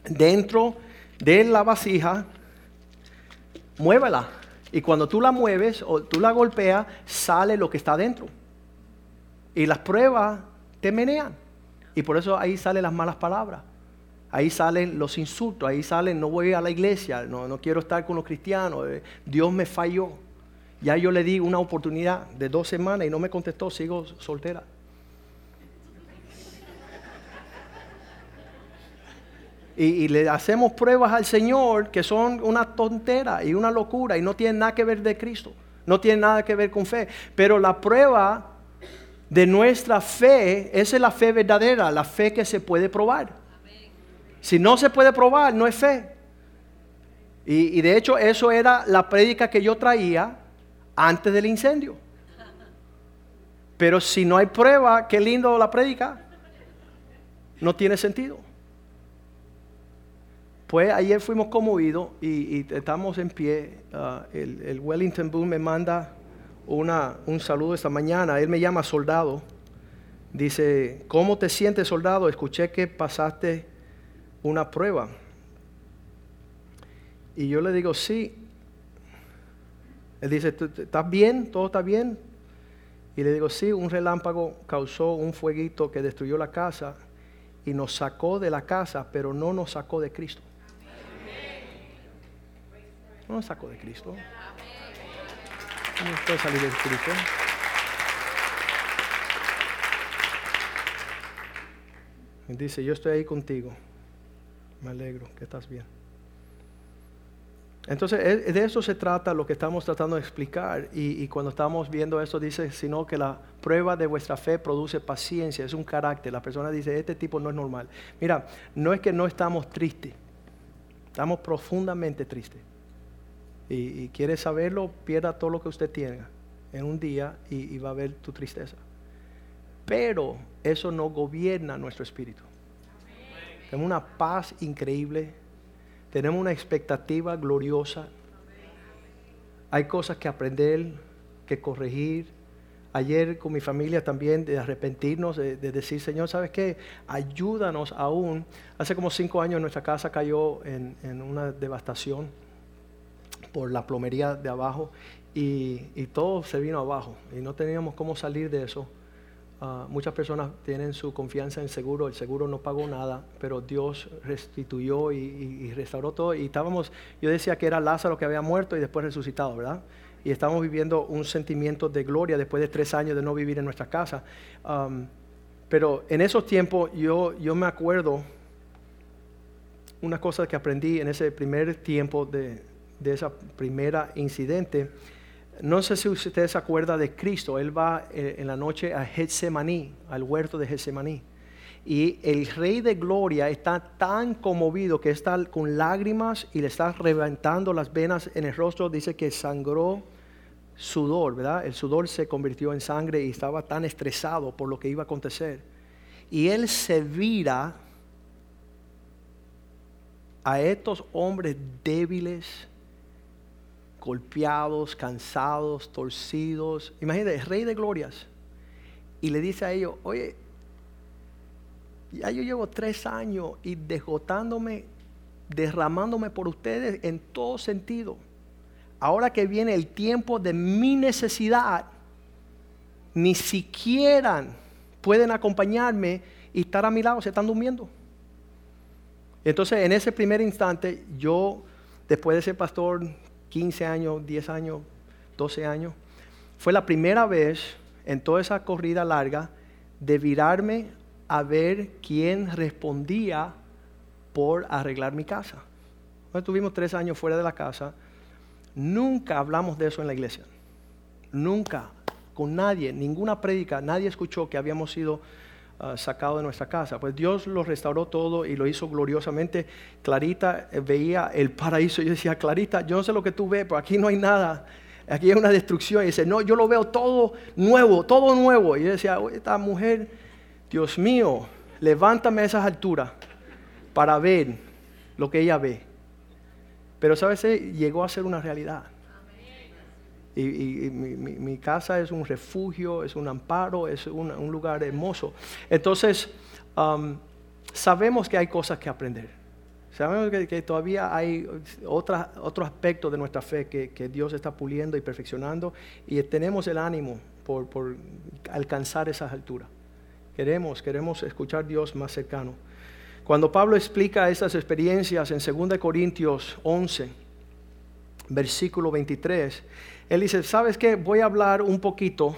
dentro de la vasija, muévela. Y cuando tú la mueves o tú la golpeas, sale lo que está dentro. Y las pruebas te menean. Y por eso ahí salen las malas palabras. Ahí salen los insultos, ahí salen, no voy a la iglesia, no, no quiero estar con los cristianos, eh, Dios me falló. Ya yo le di una oportunidad de dos semanas y no me contestó, sigo soltera. Y, le hacemos pruebas al Señor que son una tontera y una locura y no tienen nada que ver de Cristo, no tienen nada que ver con fe. Pero la prueba de nuestra fe, es la fe verdadera, la fe que se puede probar. Si no se puede probar, no es fe. Y, de hecho eso era la prédica que yo traía antes del incendio. Pero si no hay prueba, qué lindo la prédica. No tiene sentido. Pues ayer fuimos conmovidos y, estamos en pie. Ah, el, Wellington Boone me manda un saludo esta mañana. Él me llama soldado. Dice, ¿cómo te sientes soldado? Escuché que pasaste una prueba. Y yo le digo, sí. Él dice, ¿estás bien? ¿Todo está bien? Y le digo, sí, un relámpago causó un fueguito que destruyó la casa y nos sacó de la casa, pero no nos sacó de Cristo. No nos sacó de Cristo. No puede salir de Cristo. Dice, yo estoy ahí contigo. Me alegro que estás bien. Entonces, de eso se trata lo que estamos tratando de explicar. Y, cuando estamos viendo eso, dice, sino que la prueba de vuestra fe produce paciencia, es un carácter. La persona dice, este tipo no es normal. Mira, no es que no estamos tristes, estamos profundamente tristes. Y, y quieres saberlo, pierda todo lo que usted tenga en un día y, y va a ver tu tristeza. Pero eso no gobierna nuestro espíritu. Tenemos una paz increíble. Tenemos una expectativa gloriosa. Hay cosas que aprender, que corregir. ayer con mi familia también de arrepentirnos, de, decir, Señor, ¿sabes qué? Ayúdanos aún. Hace como cinco años nuestra casa cayó en, una devastación por la plomería de abajo y, todo se vino abajo y no teníamos cómo salir de eso. Ah, muchas personas tienen su confianza en seguro, el seguro no pagó nada, pero Dios restituyó y, restauró todo. Y estábamos, yo decía que era Lázaro que había muerto y después resucitado, ¿verdad? Y estamos viviendo un sentimiento de gloria después de tres años de no vivir en nuestra casa. Pero en esos tiempos yo, yo me acuerdo una cosa que aprendí en ese primer tiempo de, de esa primera incidente no sé si usted se acuerda de Cristo. Él va eh, en la noche a Getsemaní, al huerto de Getsemaní. Y el rey de gloria está tan conmovido que está con lágrimas y le está reventando las venas en el rostro. Dice que sangró sudor, ¿verdad? El sudor se convirtió en sangre y estaba tan estresado por lo que iba a acontecer. Y él se vira a estos hombres débiles, golpeados, cansados, torcidos. Imagínate, rey de glorias. Y le dice a ellos, oye, ya yo llevo tres años y desgotándome, derramándome por ustedes en todo sentido. Ahora que viene el tiempo de mi necesidad, ni siquiera pueden acompañarme y estar a mi lado, se están durmiendo. Entonces, en ese primer instante, yo, después de ser pastor 15 años, 10 años, 12 años, fue la primera vez en toda esa corrida larga de virarme a ver quién respondía por arreglar mi casa. tuvimos tres años fuera de la casa. Nunca hablamos de eso en la iglesia. Nunca. Con nadie, ninguna prédica, nadie escuchó que habíamos sido Ah, sacado de nuestra casa. Pues Dios lo restauró todo y lo hizo gloriosamente. Clarita eh, veía el paraíso. Yo decía, Clarita, yo no sé lo que tú ves, pero aquí no hay nada. Aquí hay una destrucción. Y dice, no, yo lo veo todo nuevo, todo nuevo. Y yo decía, esta mujer, Dios mío, levántame a esas alturas para ver lo que ella ve. Pero, ¿sabes? Llegó a ser una realidad. Y, mi, casa es un refugio, es un amparo, es un, lugar hermoso. Entonces, um, sabemos que hay cosas que aprender. Sabemos que, todavía hay otra, otro aspecto de nuestra fe que, Dios está puliendo y perfeccionando y tenemos el ánimo por, alcanzar esas alturas. Queremos, queremos escuchar a Dios más cercano. Cuando Pablo explica esas experiencias en 2 Corintios 11, versículo 23, él dice, ¿sabes qué? Voy a hablar un poquito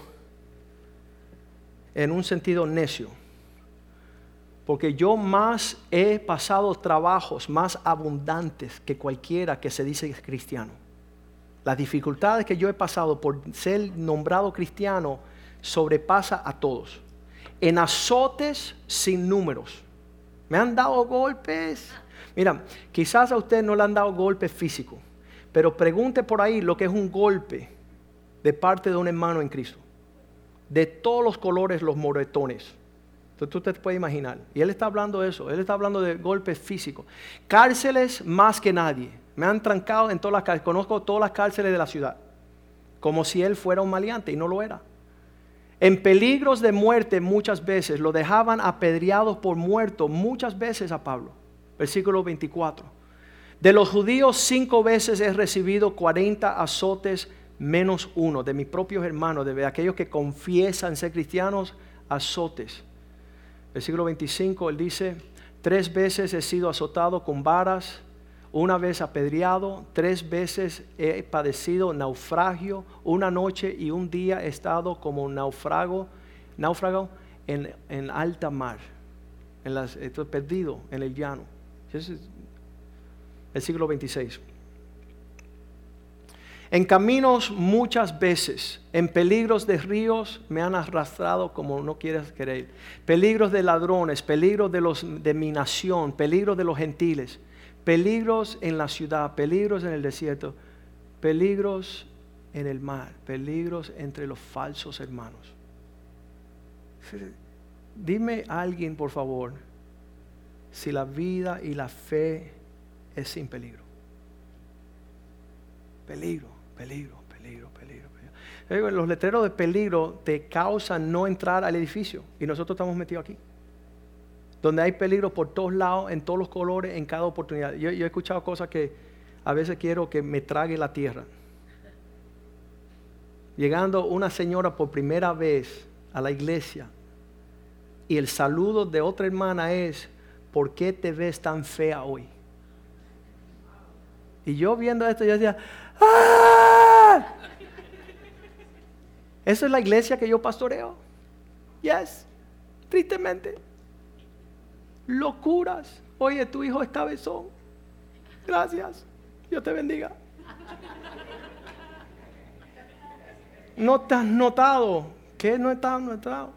en un sentido necio. Porque yo más he pasado trabajos más abundantes que cualquiera que se dice cristiano. Las dificultades que yo he pasado por ser nombrado cristiano sobrepasa a todos. En azotes sin números. Me han dado golpes. Mira, quizás a usted no le han dado golpes físicos pero pregunte por ahí lo que es un golpe de parte de un hermano en Cristo. De todos los colores, los moretones. Entonces tú te puedes imaginar. Y él está hablando de eso. Él está hablando de golpes físicos. Cárceles más que nadie. Me han trancado en todas las cárceles. Conozco todas las cárceles de la ciudad. Como si él fuera un maleante y no lo era. En peligros de muerte muchas veces lo dejaban apedreados por muerto muchas veces a Pablo. Versículo 24. De los judíos cinco veces he recibido 40 azotes menos uno. De mis propios hermanos, de aquellos que confiesan ser cristianos, azotes. Versículo 25, él dice, tres veces he sido azotado con varas, una vez apedreado, tres veces he padecido naufragio, una noche y un día he estado como náufrago, náufrago en, alta mar, en las, perdido en el llano el siglo 26. En caminos muchas veces, en peligros de ríos me han arrastrado como no quieres querer. Peligros de ladrones, peligros de, los, de mi nación, peligros de los gentiles, peligros en la ciudad, peligros en el desierto, peligros en el mar, peligros entre los falsos hermanos. Dime alguien, por favor, si la vida y la fe es sin peligro. Peligro, peligro, peligro, peligro, Eh, Los letreros de peligro te causan no entrar al edificio y nosotros estamos metidos aquí. Donde hay peligro por todos lados, en todos los colores, en cada oportunidad. Yo, yo he escuchado cosas que a veces quiero que me trague la tierra. Llegando una señora por primera vez a la iglesia y el saludo de otra hermana es, ¿por qué te ves tan fea hoy? Y yo viendo esto, yo decía, ¡ah! ¿Esa es la iglesia que yo pastoreo? Yes, tristemente. Locuras. Oye, tu hijo está besón. Gracias. Dios te bendiga. ¿No te has notado? ¿Qué no estás notado?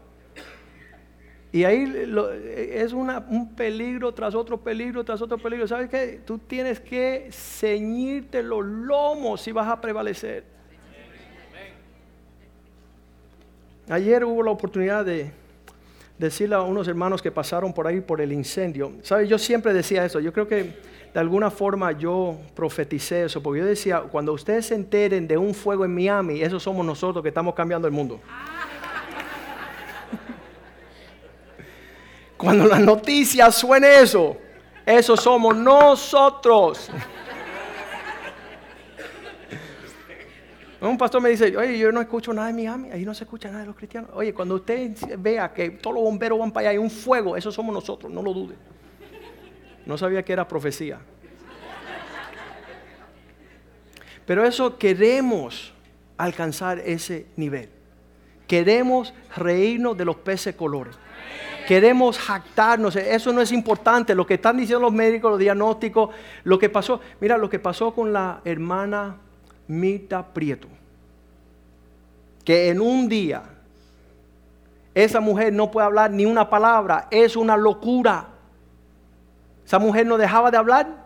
Y ahí lo- es un peligro tras otro peligro tras otro peligro. ¿Sabes qué? Tú tienes que ceñirte los lomos si vas a prevalecer. Ayer hubo la oportunidad de decirle a unos hermanos que pasaron por ahí por el incendio. ¿Sabes? Yo siempre decía eso. Yo creo que de alguna forma yo profeticé eso. Porque yo decía, cuando ustedes se enteren de un fuego en Miami, esos somos nosotros que estamos cambiando el mundo. Cuando las noticias suene eso, eso somos nosotros. Un pastor me dice, oye, yo no escucho nada de Miami, ahí no se escucha nada de los cristianos. Oye, cuando usted vea que todos los bomberos van para allá, hay un fuego, eso somos nosotros, no lo dude. No sabía que era profecía. Pero eso queremos alcanzar ese nivel. Queremos reírnos de los peces colores. Queremos jactarnos. Eso no es importante. Lo que están diciendo los médicos, los diagnósticos, lo que pasó. Mira, lo que pasó con la hermana Mita Prieto. Que en un día esa mujer no puede hablar ni una palabra. Es una locura. Esa mujer no dejaba de hablar.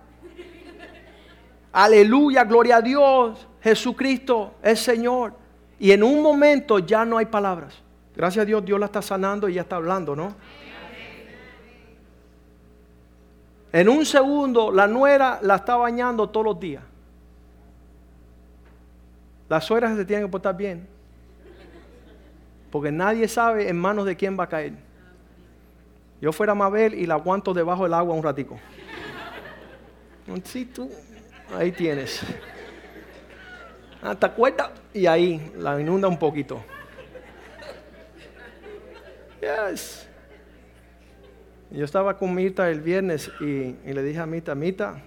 Aleluya, gloria a Dios. Jesucristo es Señor. Y en un momento ya no hay palabras. Gracias a Dios, Dios la está sanando y ya está hablando, ¿no? En un segundo, la nuera la está bañando todos los días. Las suegras se tienen que portar bien. Porque nadie sabe en manos de quién va a caer. Yo fuera Mabel y la aguanto debajo del agua un ratico. Sí, tú, ahí tienes. Hasta cuenta y ahí la inunda un poquito. Yes. Yo estaba con Mita el viernes y, le dije a Mita, Mita,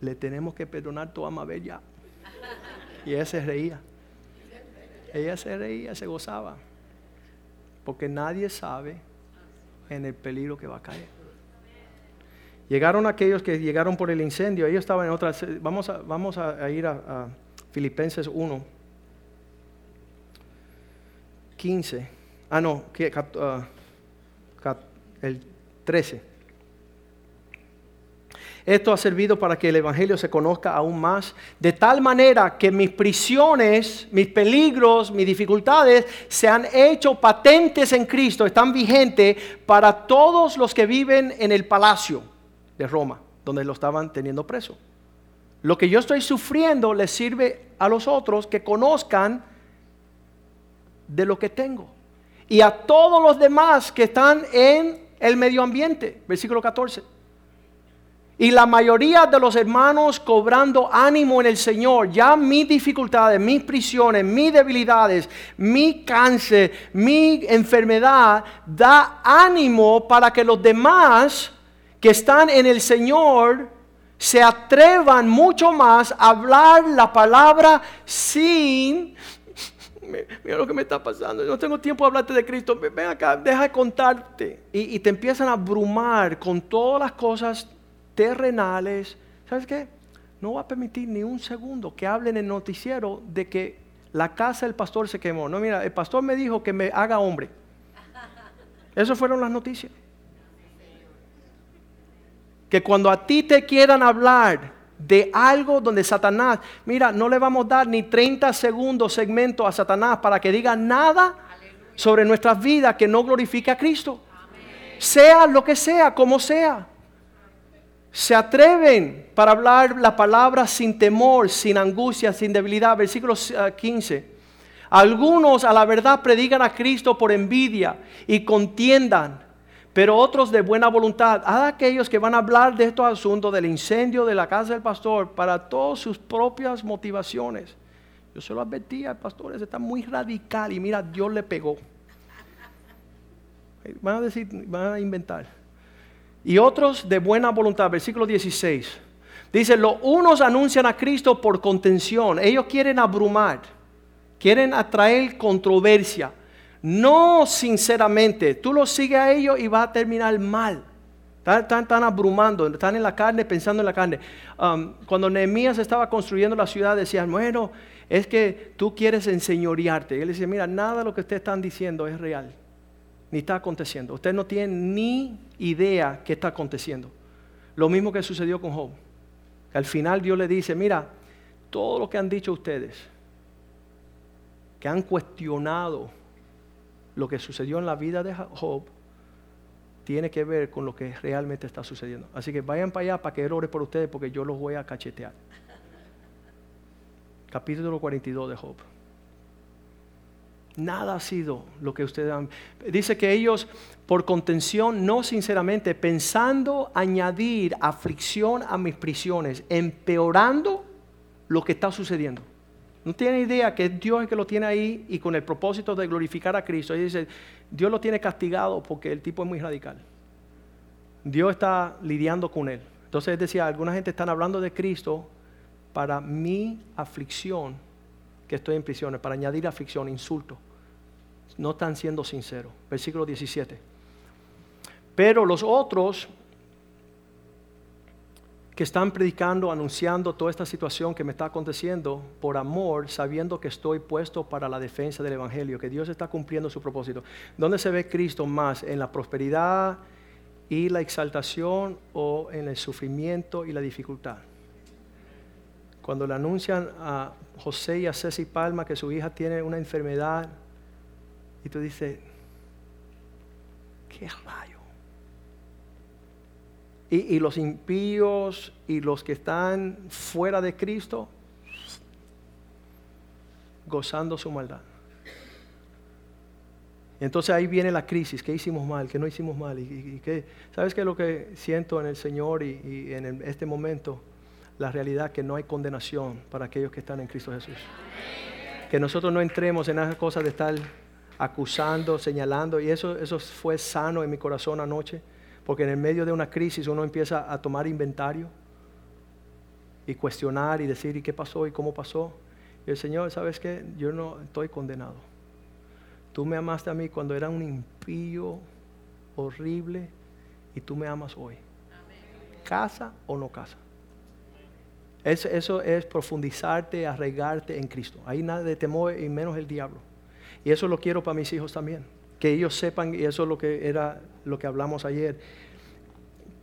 le tenemos que perdonar toda Mabel ya. Y ella se reía. Ella se reía, se gozaba. Porque nadie sabe en el peligro que va a caer. Llegaron aquellos que llegaron por el incendio, ellos estaban en otra. Vamos a, vamos a ir a, a Filipenses 1, 15. Ah, no, ah, el 13. Esto ha servido para que el Evangelio se conozca aún más, de tal manera que mis prisiones, mis peligros, mis dificultades se han hecho patentes en Cristo, están vigentes para todos los que viven en el palacio de Roma, donde lo estaban teniendo preso. Lo que yo estoy sufriendo les sirve a los otros que conozcan de lo que tengo. Y a todos los demás que están en el medio ambiente. Versículo 14. Y la mayoría de los hermanos cobrando ánimo en el Señor, ya mis dificultades, mis prisiones, mis debilidades, mi cáncer, mi enfermedad, da ánimo para que los demás que están en el Señor se atrevan mucho más a hablar la palabra sin mira lo que me está pasando, no tengo tiempo de hablarte de Cristo, ven acá, deja de contarte. Y, te empiezan a abrumar con todas las cosas terrenales. ¿Sabes qué? No va a permitir ni un segundo que hablen en el noticiero de que la casa del pastor se quemó. No, mira, el pastor me dijo que me haga hombre. Esas fueron las noticias. Que cuando a ti te quieran hablar de algo donde Satanás, mira, no le vamos a dar ni 30 segundos segmento a Satanás para que diga nada sobre nuestras vidas que no glorifique a Cristo. Sea lo que sea, como sea. Se atreven para hablar la palabra sin temor, sin angustia, sin debilidad. Versículo 15. Algunos a la verdad predican a Cristo por envidia y contiendan, pero otros de buena voluntad. A aquellos que van a hablar de estos asuntos, del incendio de la casa del pastor, para todas sus propias motivaciones. Yo se lo advertía al pastor, está muy radical y mira, Dios le pegó. Van a decir, van a inventar. Y otros de buena voluntad, versículo 16. Dice, los unos anuncian a Cristo por contención, ellos quieren abrumar, quieren atraer controversia. No sinceramente, tú los sigues a ellos y vas a terminar mal. Están, abrumando, están en la carne, pensando en la carne. Um, cuando Nehemías estaba construyendo la ciudad, decían, bueno, es que tú quieres enseñorearte. Y él decía, mira, nada de lo que ustedes están diciendo es real ni está aconteciendo. Usted no tiene ni idea qué está aconteciendo. Lo mismo que sucedió con Job. Al final Dios le dice, mira, todo lo que han dicho ustedes, que han cuestionado lo que sucedió en la vida de Job, tiene que ver con lo que realmente está sucediendo. Así que vayan para allá para que él ore por ustedes porque yo los voy a cachetear. Capítulo 42 de Job. Nada ha sido lo que ustedes han... Dice que ellos, por contención, no sinceramente, pensando añadir aflicción a mis prisiones, empeorando lo que está sucediendo. No tiene idea que Dios es que lo tiene ahí y con el propósito de glorificar a Cristo. Y dice, Dios lo tiene castigado porque el tipo es muy radical. Dios está lidiando con él. Entonces decía, alguna gente están hablando de Cristo para mi aflicción que estoy en prisiones, para añadir aflicción, insulto. No están siendo sinceros. Versículo 17. Pero los otros que están predicando, anunciando toda esta situación que me está aconteciendo por amor, sabiendo que estoy puesto para la defensa del Evangelio, que Dios está cumpliendo su propósito. ¿Dónde se ve Cristo más? ¿En la prosperidad y la exaltación o en el sufrimiento y la dificultad? Cuando le anuncian a José y a Ceci Palma que su hija tiene una enfermedad y tú dices, ¿qué rayo? Y, y, los impíos y los que están fuera de Cristo, gozando su maldad. Entonces ahí viene la crisis, ¿qué hicimos mal? ¿Qué no hicimos mal? ¿Y, ¿Sabes qué es lo que siento en el Señor y, en este momento? La realidad que no hay condenación para aquellos que están en Cristo Jesús. Que nosotros no entremos en esas cosas de estar acusando, señalando, y eso, eso fue sano en mi corazón anoche, porque en el medio de una crisis uno empieza a tomar inventario y cuestionar y decir, ¿y qué pasó? ¿Y cómo pasó? Y el Señor, ¿sabes qué? Yo no estoy condenado. Tú me amaste a mí cuando era un impío horrible y tú me amas hoy. Casa o no casa. Eso, es profundizarte, arraigarte en Cristo. Ahí nada de temor y menos el diablo. Y eso lo quiero para mis hijos también. Que ellos sepan, y eso es lo que era lo que hablamos ayer,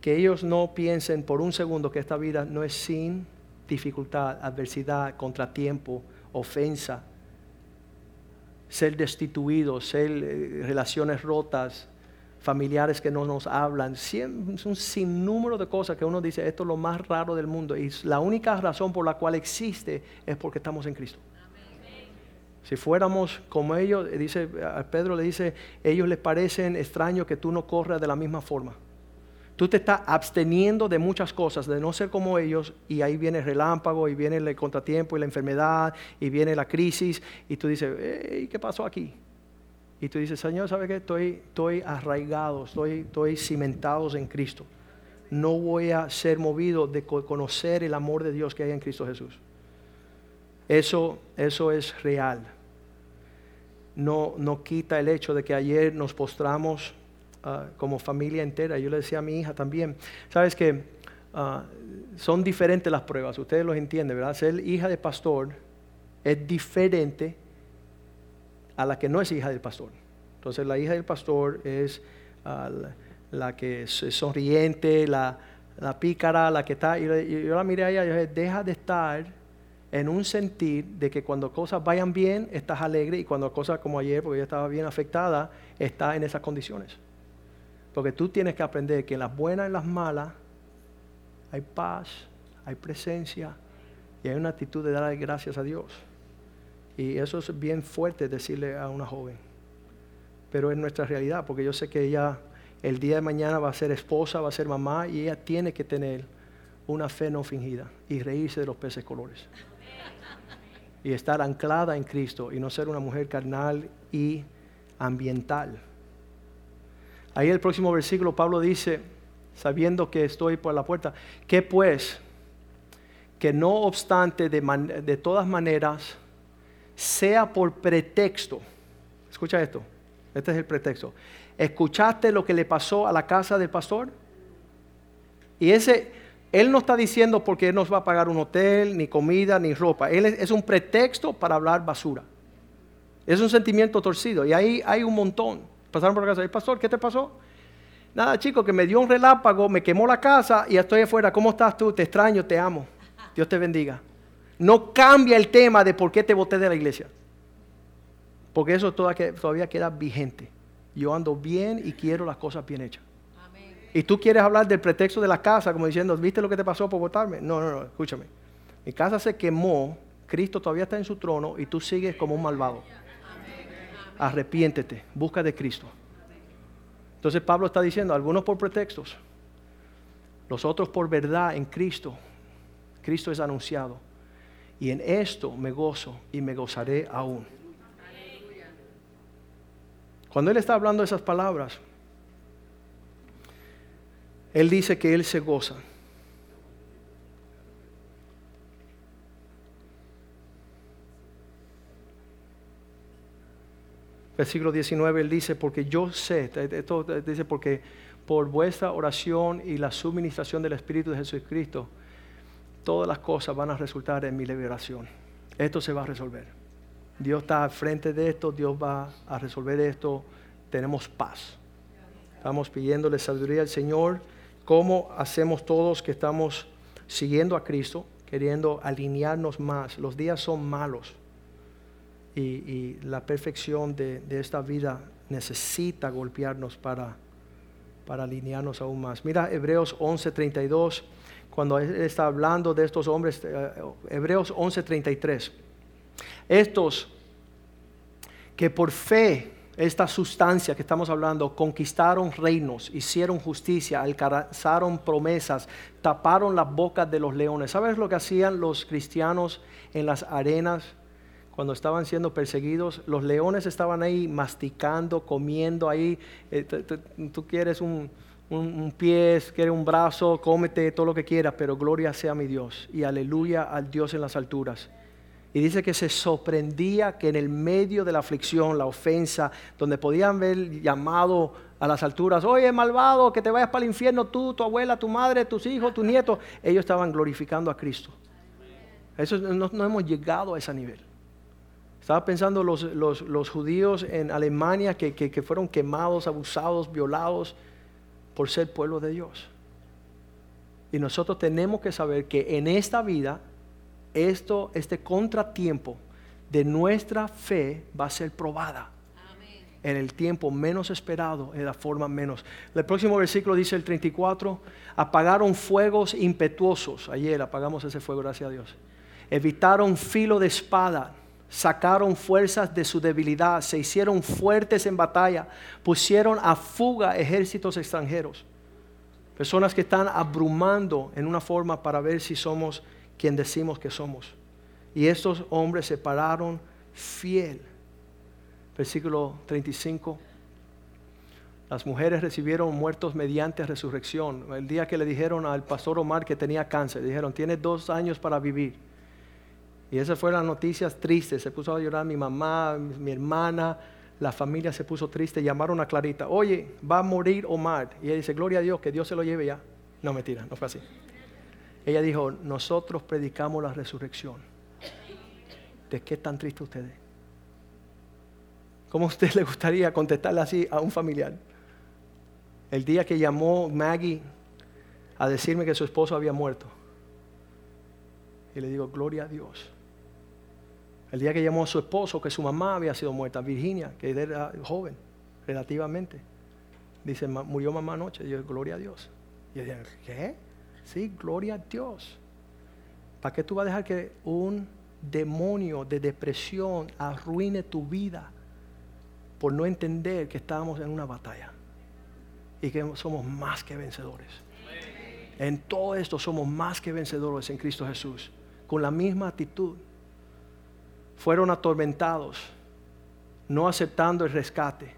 que ellos no piensen por un segundo que esta vida no es sin dificultad, adversidad, contratiempo, ofensa, ser destituidos, ser eh, relaciones rotas, familiares que no nos hablan, es un sinnúmero de cosas que uno dice, esto es lo más raro del mundo. Y la única razón por la cual existe es porque estamos en Cristo. Si fuéramos como ellos, dice, a Pedro le dice, ellos les parecen extraño que tú no corras de la misma forma. Tú te estás absteniendo de muchas cosas, de no ser como ellos, y ahí viene el relámpago, y viene el contratiempo, y la enfermedad, y viene la crisis, y tú dices, ¿qué pasó aquí? y tú dices, Señor, ¿sabe qué? Estoy, estoy arraigado, estoy, estoy cimentado en Cristo. No voy a ser movido de conocer el amor de Dios que hay en Cristo Jesús. Eso, eso es real. No, no quita el hecho de que ayer nos postramos ah, como familia entera. Yo le decía a mi hija también, sabes que ah, son diferentes las pruebas, ustedes los entienden, ¿verdad? Ser hija de pastor es diferente a la que no es hija del pastor. Entonces la hija del pastor es ah, la, que es sonriente, la, pícara, la que está... Y yo, la miré a ella y dije, deja de estar en un sentir de que cuando cosas vayan bien, estás alegre y cuando cosas como ayer, porque ella estaba bien afectada, está en esas condiciones. Porque tú tienes que aprender que en las buenas y las malas, hay paz, hay presencia y hay una actitud de dar gracias a Dios. Y eso es bien fuerte decirle a una joven. Pero es nuestra realidad, porque yo sé que ella el día de mañana va a ser esposa, va a ser mamá y ella tiene que tener una fe no fingida y reírse de los peces colores. Y estar anclada en Cristo y no ser una mujer carnal y ambiental. Ahí el próximo versículo Pablo dice, sabiendo que estoy por la puerta, que pues, que no obstante de, de todas maneras, sea por pretexto, escucha esto, este es el pretexto, ¿escuchaste lo que le pasó a la casa del pastor? Y ese, él no está diciendo porque él nos va a pagar un hotel, ni comida, ni ropa. Él es, un pretexto para hablar basura. Es un sentimiento torcido. Y ahí hay un montón. Pasaron por casa. pastor, ¿qué te pasó? Nada, chico, que me dio un relámpago, me quemó la casa y estoy afuera. ¿Cómo estás tú? Te extraño, te amo. Dios te bendiga. No cambia el tema de por qué te boté de la iglesia. Porque eso todavía queda vigente. Yo ando bien y quiero las cosas bien hechas. Y tú quieres hablar del pretexto de la casa, como diciendo, ¿viste lo que te pasó por votarme? No, no, no, escúchame. Mi casa se quemó, Cristo todavía está en su trono y tú sigues como un malvado. Arrepiéntete, busca de Cristo. Entonces Pablo está diciendo, algunos por pretextos, los otros por verdad en Cristo. Cristo es anunciado. Y en esto me gozo y me gozaré aún. Cuando Él está hablando esas palabras, él dice que Él se goza. Versículo 19, Él dice, porque yo sé, esto dice, porque por vuestra oración y la suministración del Espíritu de Jesucristo, todas las cosas van a resultar en mi liberación. Esto se va a resolver. Dios está al frente de esto, Dios va a resolver esto, tenemos paz. Estamos pidiéndole sabiduría al Señor cómo hacemos todos que estamos siguiendo a Cristo, queriendo alinearnos más. Los días son malos y, la perfección de, esta vida necesita golpearnos para, para alinearnos aún más. Mira Hebreos 11:32, cuando él está hablando de estos hombres, eh, Hebreos 11:33. Estos que por fe esta sustancia que estamos hablando, conquistaron reinos, hicieron justicia, alcanzaron promesas, taparon las bocas de los leones. ¿Sabes lo que hacían los cristianos en las arenas cuando estaban siendo perseguidos? Los leones estaban ahí masticando, comiendo ahí. Eh, tú quieres un, un, pie, quieres un brazo, cómete todo lo que quieras, pero gloria sea mi Dios y aleluya al Dios en las alturas. Y dice que se sorprendía que en el medio de la aflicción, la ofensa, donde podían haber llamado a las alturas, oye malvado, que te vayas para el infierno tú, tu abuela, tu madre, tus hijos, tus nietos, ellos estaban glorificando a Cristo. Eso no, hemos llegado a ese nivel. Estaba pensando los, los, judíos en Alemania que, que fueron quemados, abusados, violados por ser pueblo de Dios. Y nosotros tenemos que saber que en esta vida esto, este contratiempo de nuestra fe va a ser probada. En el tiempo menos esperado, en la forma menos. El próximo versículo dice el 34, apagaron fuegos impetuosos. Ayer apagamos ese fuego, gracias a Dios. Evitaron filo de espada, sacaron fuerzas de su debilidad, se hicieron fuertes en batalla, pusieron a fuga ejércitos extranjeros. Personas que están abrumando en una forma para ver si somos quien decimos que somos. Y estos hombres se pararon fiel. Versículo 35. Las mujeres recibieron muertos mediante resurrección. El día que le dijeron al pastor Omar que tenía cáncer, dijeron, tiene dos años para vivir. Y esas fueron las noticias tristes. Se puso a llorar mi mamá, mi hermana, la familia se puso triste. Llamaron a Clarita, oye, va a morir Omar. Y ella dice, gloria a Dios, que Dios se lo lleve ya. No, mentira, no fue así. Ella dijo, nosotros predicamos la resurrección. ¿De qué tan triste ustedes? ¿Cómo a usted le gustaría contestarle así a un familiar? El día que llamó Maggie a decirme que su esposo había muerto. Y le digo, gloria a Dios. El día que llamó a su esposo que su mamá había sido muerta, Virginia, que era joven, relativamente. Dice, murió mamá anoche. Y yo, gloria a Dios. Y dije, ¿qué? Sí, gloria a Dios. ¿Para qué tú vas a dejar que un demonio de depresión arruine tu vida por no entender que estamos en una batalla y que somos más que vencedores? En todo esto somos más que vencedores en Cristo Jesús, con la misma actitud. Fueron atormentados, no aceptando el rescate,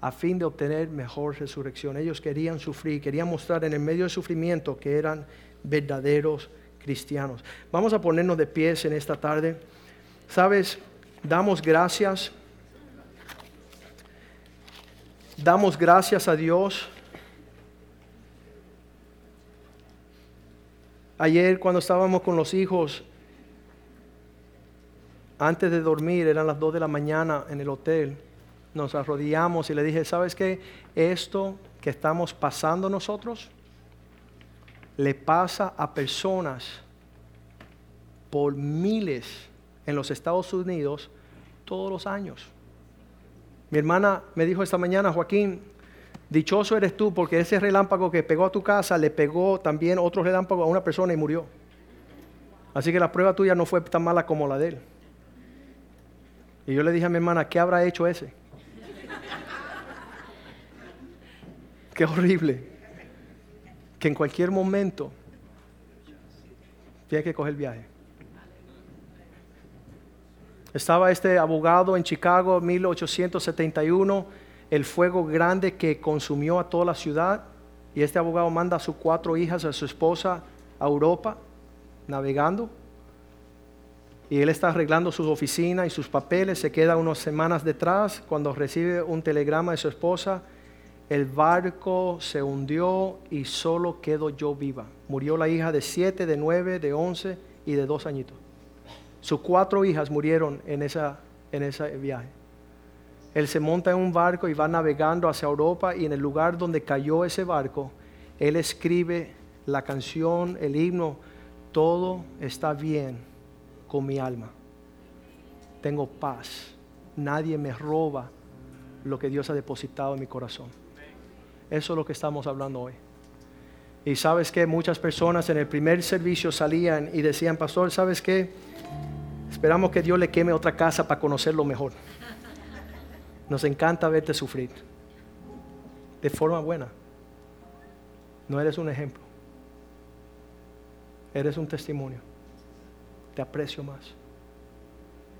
a fin de obtener mejor resurrección. Ellos querían sufrir, querían mostrar en el medio del sufrimiento que eran verdaderos cristianos. Vamos a ponernos de pies en esta tarde. Sabes, damos gracias. Damos gracias a Dios. Ayer cuando estábamos con los hijos, antes de dormir, eran las 2 de la mañana en el hotel, nos arrodillamos y le dije, ¿sabes qué? Esto que estamos pasando nosotros le pasa a personas por miles en los Estados Unidos todos los años. Mi hermana me dijo esta mañana, Joaquín, dichoso eres tú porque ese relámpago que pegó a tu casa le pegó también otro relámpago a una persona y murió. Así que la prueba tuya no fue tan mala como la de él. Y yo le dije a mi hermana, ¿qué habrá hecho ese? Qué horrible que en cualquier momento tiene que coger el viaje. Estaba este abogado en Chicago en 1871, el fuego grande que consumió a toda la ciudad, y este abogado manda a sus cuatro hijas, a su esposa, a Europa, navegando. Y él está arreglando sus oficinas y sus papeles, se queda unas semanas detrás cuando recibe un telegrama de su esposa el barco se hundió y solo quedo yo viva. Murió la hija de siete, de nueve, de once y de dos añitos. Sus cuatro hijas murieron en, esa, en ese viaje. Él se monta en un barco y va navegando hacia Europa y en el lugar donde cayó ese barco, él escribe la canción, el himno, todo está bien con mi alma. Tengo paz. Nadie me roba lo que Dios ha depositado en mi corazón. Eso es lo que estamos hablando hoy. Y sabes que muchas personas en el primer servicio salían y decían, pastor, ¿sabes qué? Esperamos que Dios le queme otra casa para conocerlo mejor. Nos encanta verte sufrir. De forma buena. No eres un ejemplo. Eres un testimonio. Te aprecio más.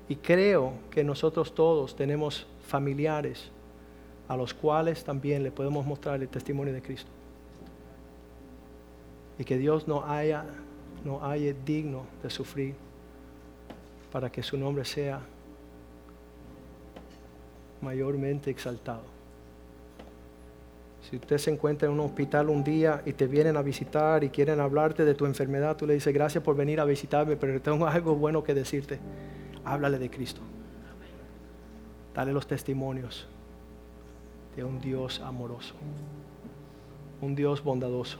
Y creo que nosotros todos tenemos familiares a los cuales también le podemos mostrar el testimonio de Cristo. Y que Dios no haya, no haya digno de sufrir para que su nombre sea mayormente exaltado. Si usted se encuentra en un hospital un día y te vienen a visitar y quieren hablarte de tu enfermedad, tú le dices, gracias por venir a visitarme, pero tengo algo bueno que decirte. Háblale de Cristo. Dale los testimonios de un Dios amoroso, un Dios bondadoso.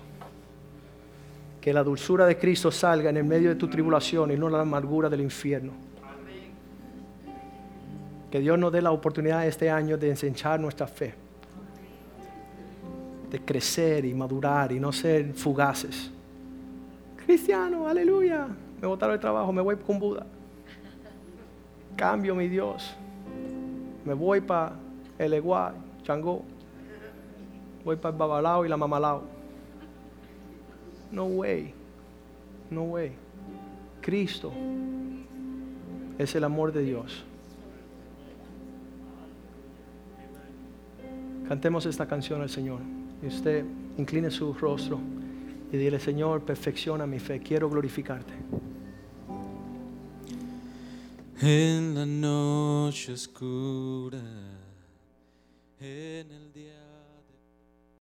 Que la dulzura de Cristo salga en el medio de tu tribulación y no la amargura del infierno. Que Dios nos dé la oportunidad este año de ensanchar nuestra fe, de crecer y madurar y no ser fugaces. Cristiano, aleluya. Me botaron el trabajo, me voy con Buda. Cambio mi Dios. Me voy para el Eguay Chango. Voy para el babalao y la mamalao. No way. No way. Cristo es el amor de Dios. Cantemos esta canción al Señor. Y usted incline su rostro y dile, Señor, perfecciona mi fe. Quiero glorificarte. En la noche oscura en el día.